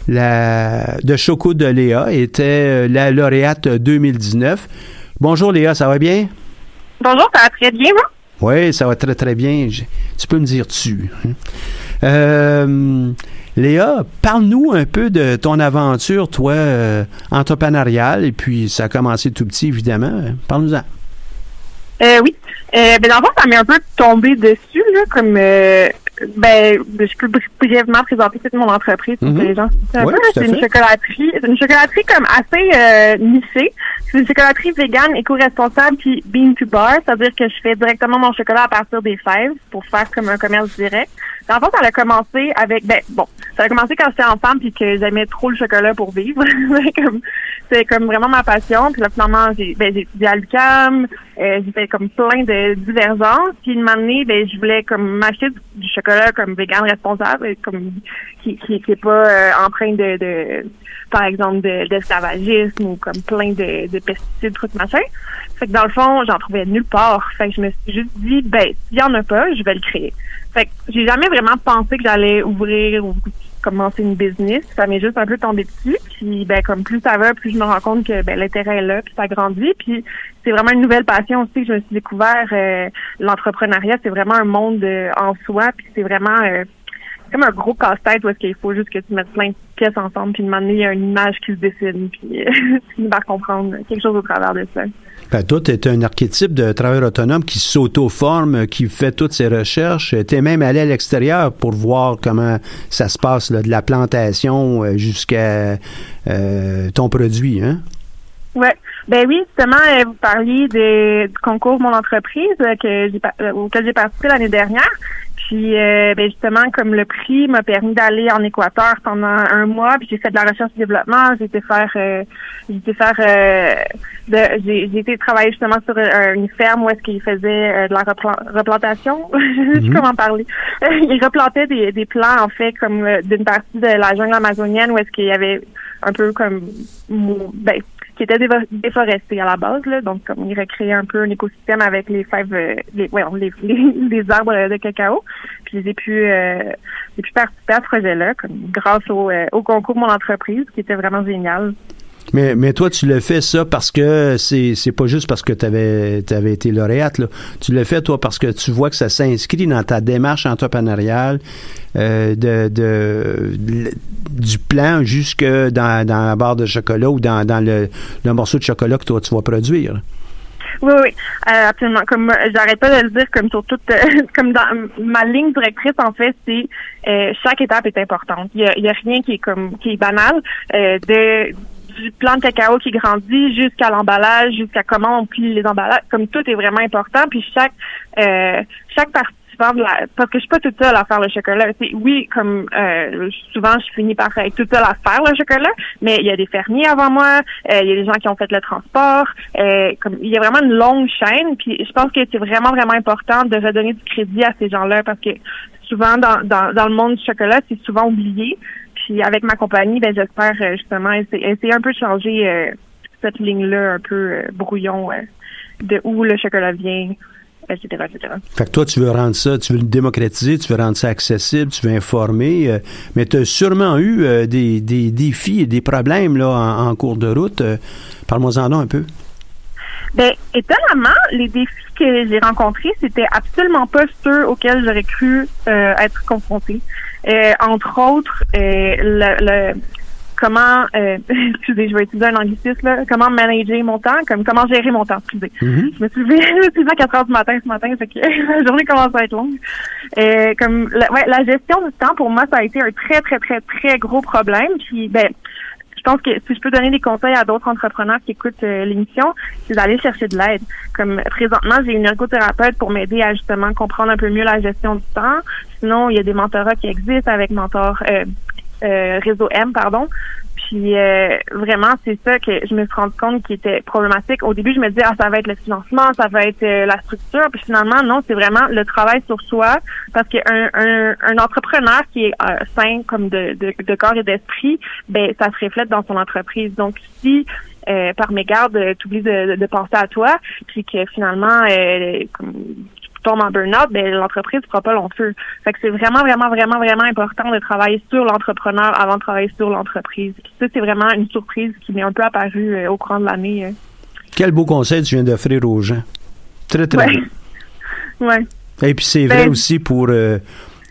la de Choco de Léa, était la lauréate 2019. Bonjour Léa, ça va bien? Bonjour, ça va très bien, moi? Oui, ça va très, très bien. tu peux me dire tu. Hein. Euh, Léa, parle-nous un peu de ton aventure, toi, euh, entrepreneuriale, et puis ça a commencé tout petit, évidemment. Parle-nous-en. Euh, oui. Euh, ben, dans le ça m'est un peu tombé dessus, là, comme ben, je peux brièvement présenter toute mon entreprise pour mhm. les gens. C'est un peu, c'est une chocolaterie. C'est une chocolaterie comme assez euh, nichée. C'est une chocolaterie éco-responsable, puis bean to bar, c'est-à-dire que je fais directement mon chocolat à partir des fèves pour faire comme un commerce direct. En fait, ça a commencé avec, ben, bon, ça a commencé quand j'étais enfant puis que j'aimais trop le chocolat pour vivre. c'est comme vraiment ma passion. Puis là, finalement, j'ai, ben, étudié à euh, j'ai fait comme plein de divergences. Puis une année, ben, je voulais comme m'acheter du, chocolat comme vegan responsable, comme qui qui, qui est pas euh, empreint de, de par exemple d'esclavagisme ou comme plein de, de pesticides, trucs machin. Fait que dans le fond, j'en trouvais nulle part. Fait que je me suis juste dit, ben, s'il y en a pas, je vais le créer. Fait que j'ai jamais vraiment pensé que j'allais ouvrir ou commencer une business. Ça m'est juste un peu tombé dessus. Puis ben comme plus ça va, plus je me rends compte que ben l'intérêt est là, puis ça grandit. Puis c'est vraiment une nouvelle passion aussi que je me suis découvert. Euh, l'entrepreneuriat, c'est vraiment un monde euh, en soi. Puis c'est vraiment euh, comme un gros casse-tête où est-ce qu'il faut juste que tu mettes plein de pièces ensemble, puis de moment il y a une image qui se dessine, puis tu vas comprendre quelque chose au travers de ça. Ben, toi, tu es un archétype de travailleur autonome qui s'auto-forme, qui fait toutes ses recherches. Tu es même allé à l'extérieur pour voir comment ça se passe, de la plantation euh, jusqu'à euh, ton produit, hein? Oui. Ben oui, justement, euh, vous parliez du concours Mon entreprise que auquel j'ai participé l'année dernière. Puis euh, ben justement, comme le prix m'a permis d'aller en Équateur pendant un mois, puis j'ai fait de la recherche et développement, j'ai été faire euh, j'ai été faire euh, j'ai, j'ai été travailler justement sur une ferme où est-ce qu'ils faisaient de la replantation. je sais mhm. comment parler. ils replantaient des, des plants en fait comme d'une partie de la jungle amazonienne où est-ce qu'il y avait un peu comme ben qui était déforesté à la base, là, donc comme il recréait un peu un écosystème avec les fèves, euh, les, ouais, les, les, arbres de cacao. Puis j'ai pu, euh, j'ai pu participer à ce projet-là, comme grâce au, euh, au concours Mon entreprise, qui était vraiment génial. Mais, mais toi, tu le fais ça parce que c'est, c'est pas juste parce que tu avais, été lauréate. Là. Tu le fais, toi, parce que tu vois que ça s'inscrit dans ta démarche entrepreneuriale euh, de, de, du plan jusque dans, dans la barre de chocolat ou dans, dans le, le morceau de chocolat que toi, tu vas produire. Oui, oui, euh, absolument. Comme j'arrête pas de le dire, comme sur toute, comme dans ma ligne directrice, en fait, c'est euh, chaque étape est importante. Il y a, y a, rien qui est comme qui est banal. Euh, de du plant de cacao qui grandit jusqu'à l'emballage, jusqu'à comment on plie les emballages. Comme tout est vraiment important. Puis chaque euh, chaque participant de la, parce que je suis pas toute seule à faire le chocolat. C'est oui, comme euh, souvent je finis par être toute seule à faire le chocolat, mais il y a des fermiers avant moi, euh, il y a des gens qui ont fait le transport. Euh, comme il y a vraiment une longue chaîne. Puis je pense que c'est vraiment vraiment important de redonner du crédit à ces gens-là parce que souvent dans, dans, dans le monde du chocolat, c'est souvent oublié. Puis avec ma compagnie, ben j'espère justement essayer, un peu de changer cette ligne-là un peu brouillon de où le chocolat vient, etc., etc. Fait que toi, tu veux rendre ça, tu veux le démocratiser, tu veux rendre ça accessible, tu veux informer, euh, mais tu as sûrement eu euh, des, des, défis et des problèmes là, en, cours de route. Euh, parle-moi-en un peu. Bien, étonnamment, les défis que j'ai rencontrés, c'était absolument pas ceux auxquels j'aurais cru être confrontée. Entre autres, le, comment, euh, excusez, je vais utiliser un anglicisme, là, comment manager mon temps, comme comment gérer mon temps, excusez. Mm-hmm. Je me suis levée, je me à 4 heures du matin ce matin, fait que la journée commence à être longue. Euh, comme, la, ouais, la gestion du temps, pour moi, ça a été un très, très, très, très gros problème. Puis, ben, pense que si je peux donner des conseils à d'autres entrepreneurs qui écoutent euh, l'émission, c'est d'aller chercher de l'aide. Comme présentement, j'ai une ergothérapeute pour m'aider à justement comprendre un peu mieux la gestion du temps. Sinon, il y a des mentorats qui existent avec mentor euh, euh, réseau M, pardon. Puis euh, vraiment, c'est ça que je me suis rendu compte qui était problématique. Au début, je me disais ah ça va être le financement, ça va être euh, la structure. Puis finalement, non, c'est vraiment le travail sur soi. Parce qu'un un, un entrepreneur qui est sain comme de, de, de corps et d'esprit, ben ça se reflète dans son entreprise. Donc si par mégarde, tu oublies de, de, penser à toi, puis que finalement, euh, tombe en burn-out, ben, l'entreprise ne fera pas long feu. Fait que c'est vraiment, vraiment, vraiment, vraiment important de travailler sur l'entrepreneur avant de travailler sur l'entreprise. Ça, c'est vraiment une surprise qui m'est un peu apparue euh, au courant de l'année. Euh. Quel beau conseil tu viens d'offrir aux gens. Très, très ouais. Ouais. Et puis c'est vrai ben, aussi pour euh,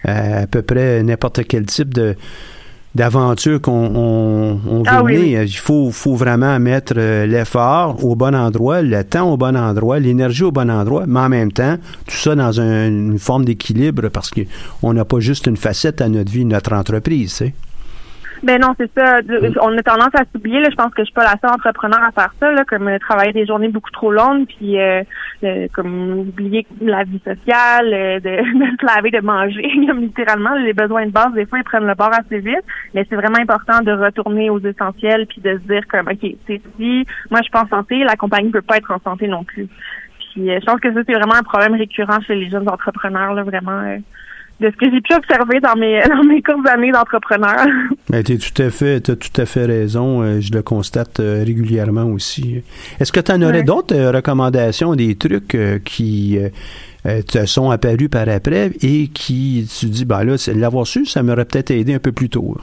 à peu près n'importe quel type de d'aventure qu'on on, ah veut mener. Il faut, faut vraiment mettre euh, l'effort au bon endroit, le temps au bon endroit, l'énergie au bon endroit, mais en même temps, tout ça dans une forme d'équilibre parce qu'on n'a pas juste une facette à notre vie, notre entreprise. Tu sais. Ben non, c'est ça. On a tendance à s'oublier. Je pense que je suis pas la seule entrepreneur à faire ça, là, comme euh, travailler des journées beaucoup trop longues, puis euh, comme oublier la vie sociale, euh, de, de, se laver, de manger, comme littéralement les besoins de base. Des fois, ils prennent le bord assez vite, mais c'est vraiment important de retourner aux essentiels, puis de se dire comme ok, c'est si moi je pense en santé, la compagnie peut pas être en santé non plus. Puis je pense que ça c'est vraiment un problème récurrent chez les jeunes entrepreneurs, là, vraiment de ce que j'ai pu observer dans mes dans mes courtes années d'entrepreneur. Ben, tu tout à fait, as tout à fait raison. Euh, je le constate euh, régulièrement aussi. Est-ce que tu en aurais d'autres euh, recommandations, des trucs qui te sont apparus par après et qui tu dis ben là, l'avoir su, ça m'aurait peut-être aidé un peu plus tôt.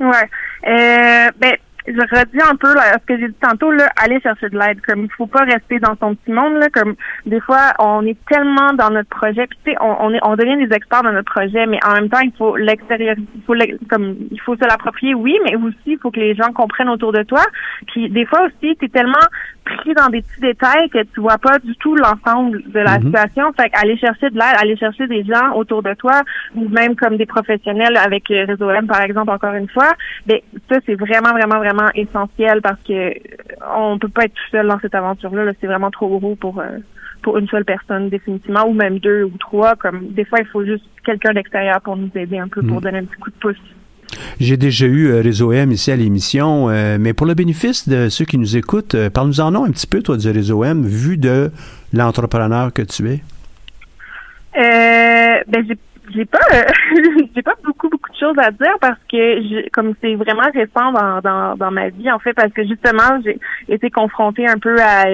Ouais. ben je redis un peu là, ce que j'ai dit tantôt, là, aller chercher de l'aide. Comme il faut pas rester dans son petit monde. Là, comme des fois, on est tellement dans notre projet, puis tu sais, on, on, est, on devient des experts dans notre projet, mais en même temps, il faut l'extérieur, il faut comme il faut se l'approprier, oui, mais aussi il faut que les gens comprennent autour de toi. Puis des fois aussi, tu es tellement pris dans des petits détails que tu vois pas du tout l'ensemble de la mhm. situation. Fait aller chercher de l'aide, aller chercher des gens autour de toi, ou même comme des professionnels avec euh, Réseau M, par exemple, encore une fois, ben ça, c'est vraiment, vraiment, vraiment essentiel parce que euh, on peut pas être tout seul dans cette aventure-là. c'est vraiment trop gros pour euh, pour une seule personne définitivement, ou même deux ou trois. Comme des fois, il faut juste quelqu'un d'extérieur pour nous aider un peu, pour mhm. donner un petit coup de pouce. J'ai déjà eu euh, Réseau M ici à l'émission, euh, mais pour le bénéfice de ceux qui nous écoutent, euh, parle-nous-en un petit peu, toi, du Réseau M, vu de l'entrepreneur que tu es. ben, j'ai pas j'ai pas beaucoup beaucoup de choses à dire parce que comme c'est vraiment récent dans, dans, ma vie en fait parce que justement j'ai été confrontée un peu à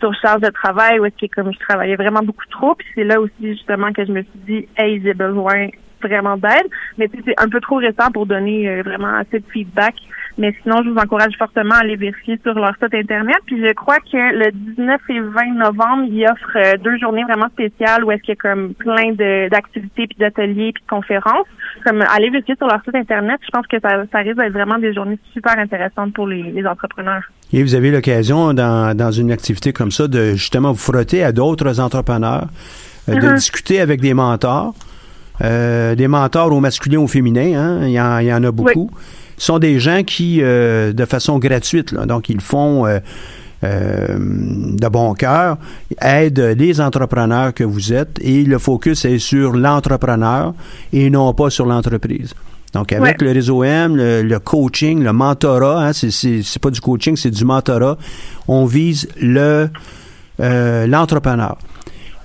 surcharge de travail où est-ce que comme je travaillais vraiment beaucoup trop puis c'est là aussi justement que je me suis dit hey j'ai besoin vraiment d'aide, mais c'est un peu trop récent pour donner euh, vraiment assez de feedback. Mais sinon, je vous encourage fortement à aller vérifier sur leur site Internet. Puis je crois que le 19 et 20 novembre, ils offrent euh, deux journées vraiment spéciales où est-ce qu'il y a comme plein d'activités, puis d'ateliers, puis de conférences. Comme aller vérifier sur leur site Internet, je pense que ça, ça risque d'être vraiment des journées super intéressantes pour les, les entrepreneurs. Et vous avez l'occasion, dans, dans une activité comme ça, de justement vous frotter à d'autres entrepreneurs, euh, de uh-huh. discuter avec des mentors. Euh, des mentors au masculin ou au féminin, hein, il, y en, y en, a beaucoup, sont des gens qui, euh, de façon gratuite, donc ils font euh, de bon cœur, aident les entrepreneurs que vous êtes et le focus est sur l'entrepreneur et non pas sur l'entreprise. Donc, avec le réseau M, le, coaching, le mentorat, hein, c'est pas du coaching, c'est du mentorat, on vise le l'entrepreneur.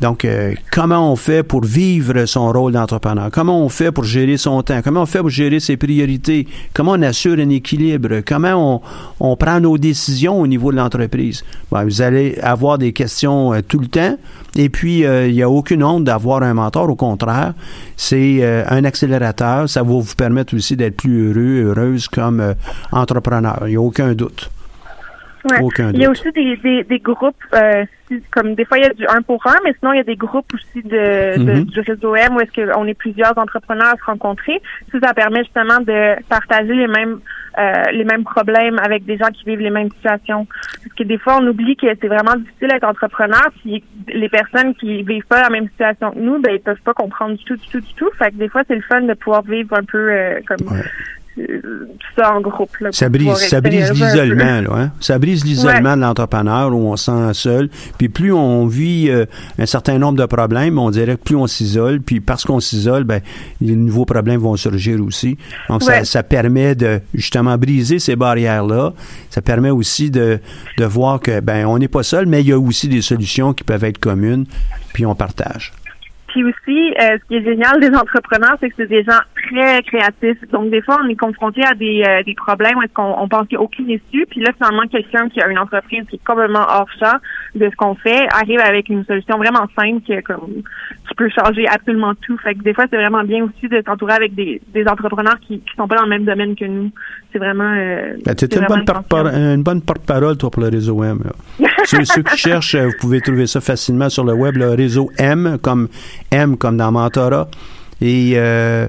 Donc, euh, comment on fait pour vivre son rôle d'entrepreneur? Comment on fait pour gérer son temps? Comment on fait pour gérer ses priorités? Comment on assure un équilibre? Comment on, on prend nos décisions au niveau de l'entreprise? vous allez avoir des questions euh, tout le temps. Et puis, euh, il n'y a aucune honte d'avoir un mentor. Au contraire, c'est un accélérateur. Ça va vous permettre aussi d'être plus heureux, heureuse comme entrepreneur. Il n'y a aucun doute. Il y a aussi des, des, des groupes, euh, comme des fois il y a du un pour un, mais sinon il y a des groupes aussi de, mhm. du réseau M où est-ce qu'on est plusieurs entrepreneurs à se rencontrer. Ça, ça permet justement de partager les mêmes euh, les mêmes problèmes avec des gens qui vivent les mêmes situations. Parce que des fois on oublie que c'est vraiment difficile d'être entrepreneur si les personnes qui vivent pas la même situation que nous, ben ils peuvent pas comprendre du tout, du tout, du tout. Fait que des fois c'est le fun de pouvoir vivre un peu euh, comme ça en groupe. ça brise, ça brise l'isolement, là, hein? Ça brise l'isolement de l'entrepreneur où on se sent seul. Puis plus on vit euh, un certain nombre de problèmes, on dirait que plus on s'isole. Puis parce qu'on s'isole, ben, les nouveaux problèmes vont surgir aussi. Donc ça, ça, permet de justement briser ces barrières-là. Ça permet aussi de, de voir que ben on n'est pas seul, mais il y a aussi des solutions qui peuvent être communes. Puis on partage. Puis aussi, euh, ce qui est génial des entrepreneurs, c'est que c'est des gens très créatifs. Donc, des fois, on est confronté à des, euh, des problèmes où est-ce qu'on on pense qu'il n'y a aucune issue. Puis là, finalement, quelqu'un qui a une entreprise qui est complètement hors champ de ce qu'on fait arrive avec une solution vraiment simple qui, comme, qui peut changer absolument tout. Fait que des fois, c'est vraiment bien aussi de s'entourer avec des, des entrepreneurs qui ne sont pas dans le même domaine que nous. C'est vraiment... Euh, ben, tu une, bonne une bonne porte-parole, toi, pour le réseau M. ceux, ceux, qui cherchent, vous pouvez trouver ça facilement sur le web, le réseau M, comme M comme dans Mentora. Et euh,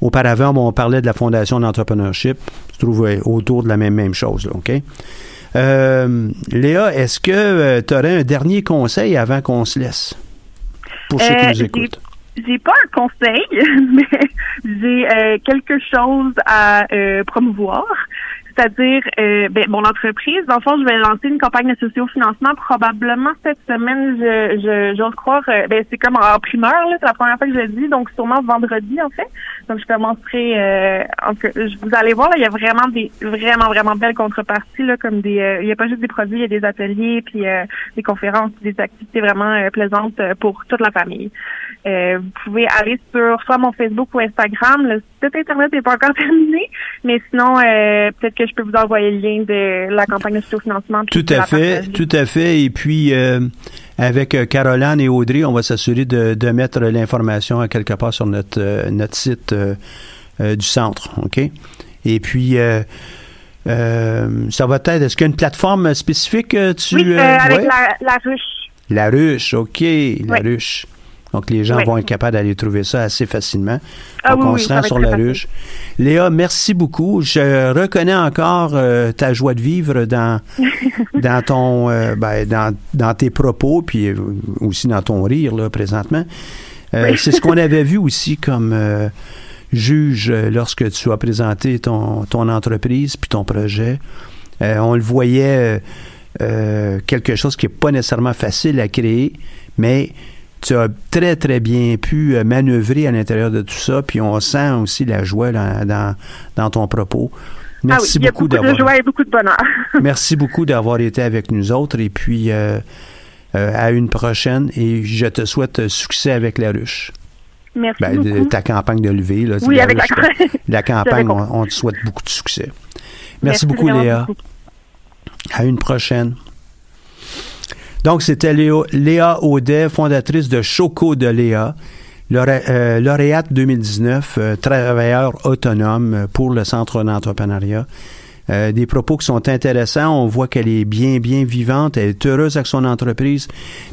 auparavant, on parlait de la Fondation d'entrepreneurship. Je trouve autour de la même, même chose. OK? Euh, Léa, est-ce que euh, tu aurais un dernier conseil avant qu'on se laisse? Pour ceux qui nous écoutent? J'ai pas un conseil, mais j'ai quelque chose à promouvoir. C'est-à-dire, euh, ben, mon entreprise, dans le fond, je vais lancer une campagne de socio-financement probablement cette semaine, je, je, j'ose croire, euh, ben, c'est comme en primeur, c'est la première fois que je le dis, donc sûrement vendredi, en fait. Donc, je commencerai, euh, en vous allez voir, il y a vraiment des, vraiment, vraiment belles contreparties, là, comme des, euh, il n'y a pas juste des produits, il y a des ateliers, puis des conférences, des activités vraiment plaisantes pour toute la famille. vous pouvez aller sur soit mon Facebook ou Instagram, le site Internet n'est pas encore terminé, mais sinon, peut-être que je peux vous envoyer le lien de la campagne de soutien-financement. Tout à fait, tout à fait. Et puis, euh, avec euh, Caroline et Audrey, on va s'assurer de, mettre l'information à quelque part sur notre, euh, notre site du centre, OK? Et puis, ça va être, est-ce qu'il y a une plateforme spécifique? Tu, oui, avec la, ruche. La ruche, OK, la ruche. Donc, les gens vont être capables d'aller trouver ça assez facilement. Ah Donc, on se rend sur la ruche. Léa, merci beaucoup. Je reconnais encore euh, ta joie de vivre dans, dans ton euh, ben, dans, dans, tes propos, puis euh, aussi dans ton rire, là, présentement. C'est ce qu'on avait vu aussi comme juge lorsque tu as présenté ton, ton entreprise puis ton projet. on le voyait quelque chose qui n'est pas nécessairement facile à créer, mais tu as très, très bien pu euh, manœuvrer à l'intérieur de tout ça, puis on sent aussi la joie dans, dans, ton propos. Merci ah beaucoup, d'avoir. joie et beaucoup de bonheur. merci beaucoup d'avoir été avec nous autres et puis euh, euh, à une prochaine et je te souhaite succès avec la ruche. Merci ben, Ta campagne de levée. Là, oui, avec la, la campagne, on, te souhaite beaucoup de succès. Merci, beaucoup, Léa. À une prochaine. Donc, c'était Léa Audet, fondatrice de Choco de Léa, euh, lauréate 2019, euh, travailleur autonome pour le Centre d'entrepreneuriat. Euh, des propos qui sont intéressants. On voit qu'elle est bien, bien vivante, elle est heureuse avec son entreprise,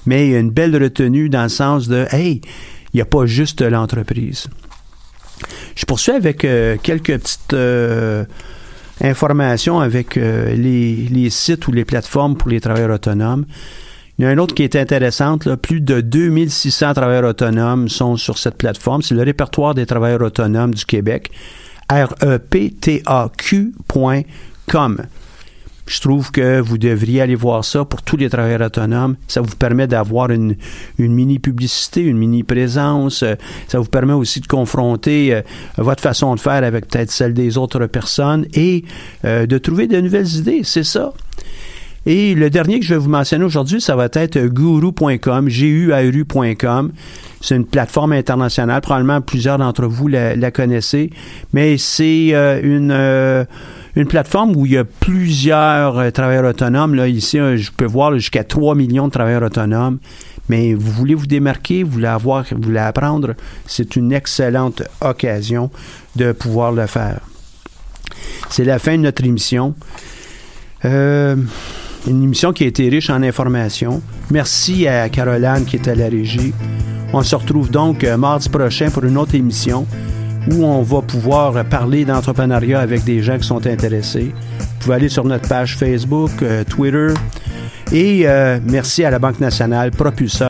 mais il y a une belle retenue dans le sens de, hey, il n'y a pas juste l'entreprise. Je poursuis avec quelques petites informations avec les, les, sites ou les plateformes pour les travailleurs autonomes. Il y a un autre qui est intéressante. Plus de 2600 travailleurs autonomes sont sur cette plateforme. C'est le répertoire des travailleurs autonomes du Québec. reptaq.com. Je trouve que vous devriez aller voir ça pour tous les travailleurs autonomes. Ça vous permet d'avoir une, mini-publicité, une mini-présence. Ça vous permet aussi de confronter euh, votre façon de faire avec peut-être celle des autres personnes et euh, de trouver de nouvelles idées. C'est ça. Et le dernier que je vais vous mentionner aujourd'hui, ça va être guru.com, G-U-A-R-U.com. C'est une plateforme internationale. Probablement plusieurs d'entre vous la, connaissez. Mais c'est euh, une, euh, une plateforme où il y a plusieurs euh, travailleurs autonomes. Là, ici, je peux voir jusqu'à 3 millions de travailleurs autonomes. Mais vous voulez vous démarquer, vous voulez avoir, vous voulez apprendre, c'est une excellente occasion de pouvoir le faire. C'est la fin de notre émission. Euh, une émission qui a été riche en informations. Merci à Caroline qui est à la régie. On se retrouve donc euh, mardi prochain pour une autre émission où on va pouvoir parler d'entrepreneuriat avec des gens qui sont intéressés. Vous pouvez aller sur notre page Facebook, euh, Twitter. Et merci à la Banque nationale, Propulseur.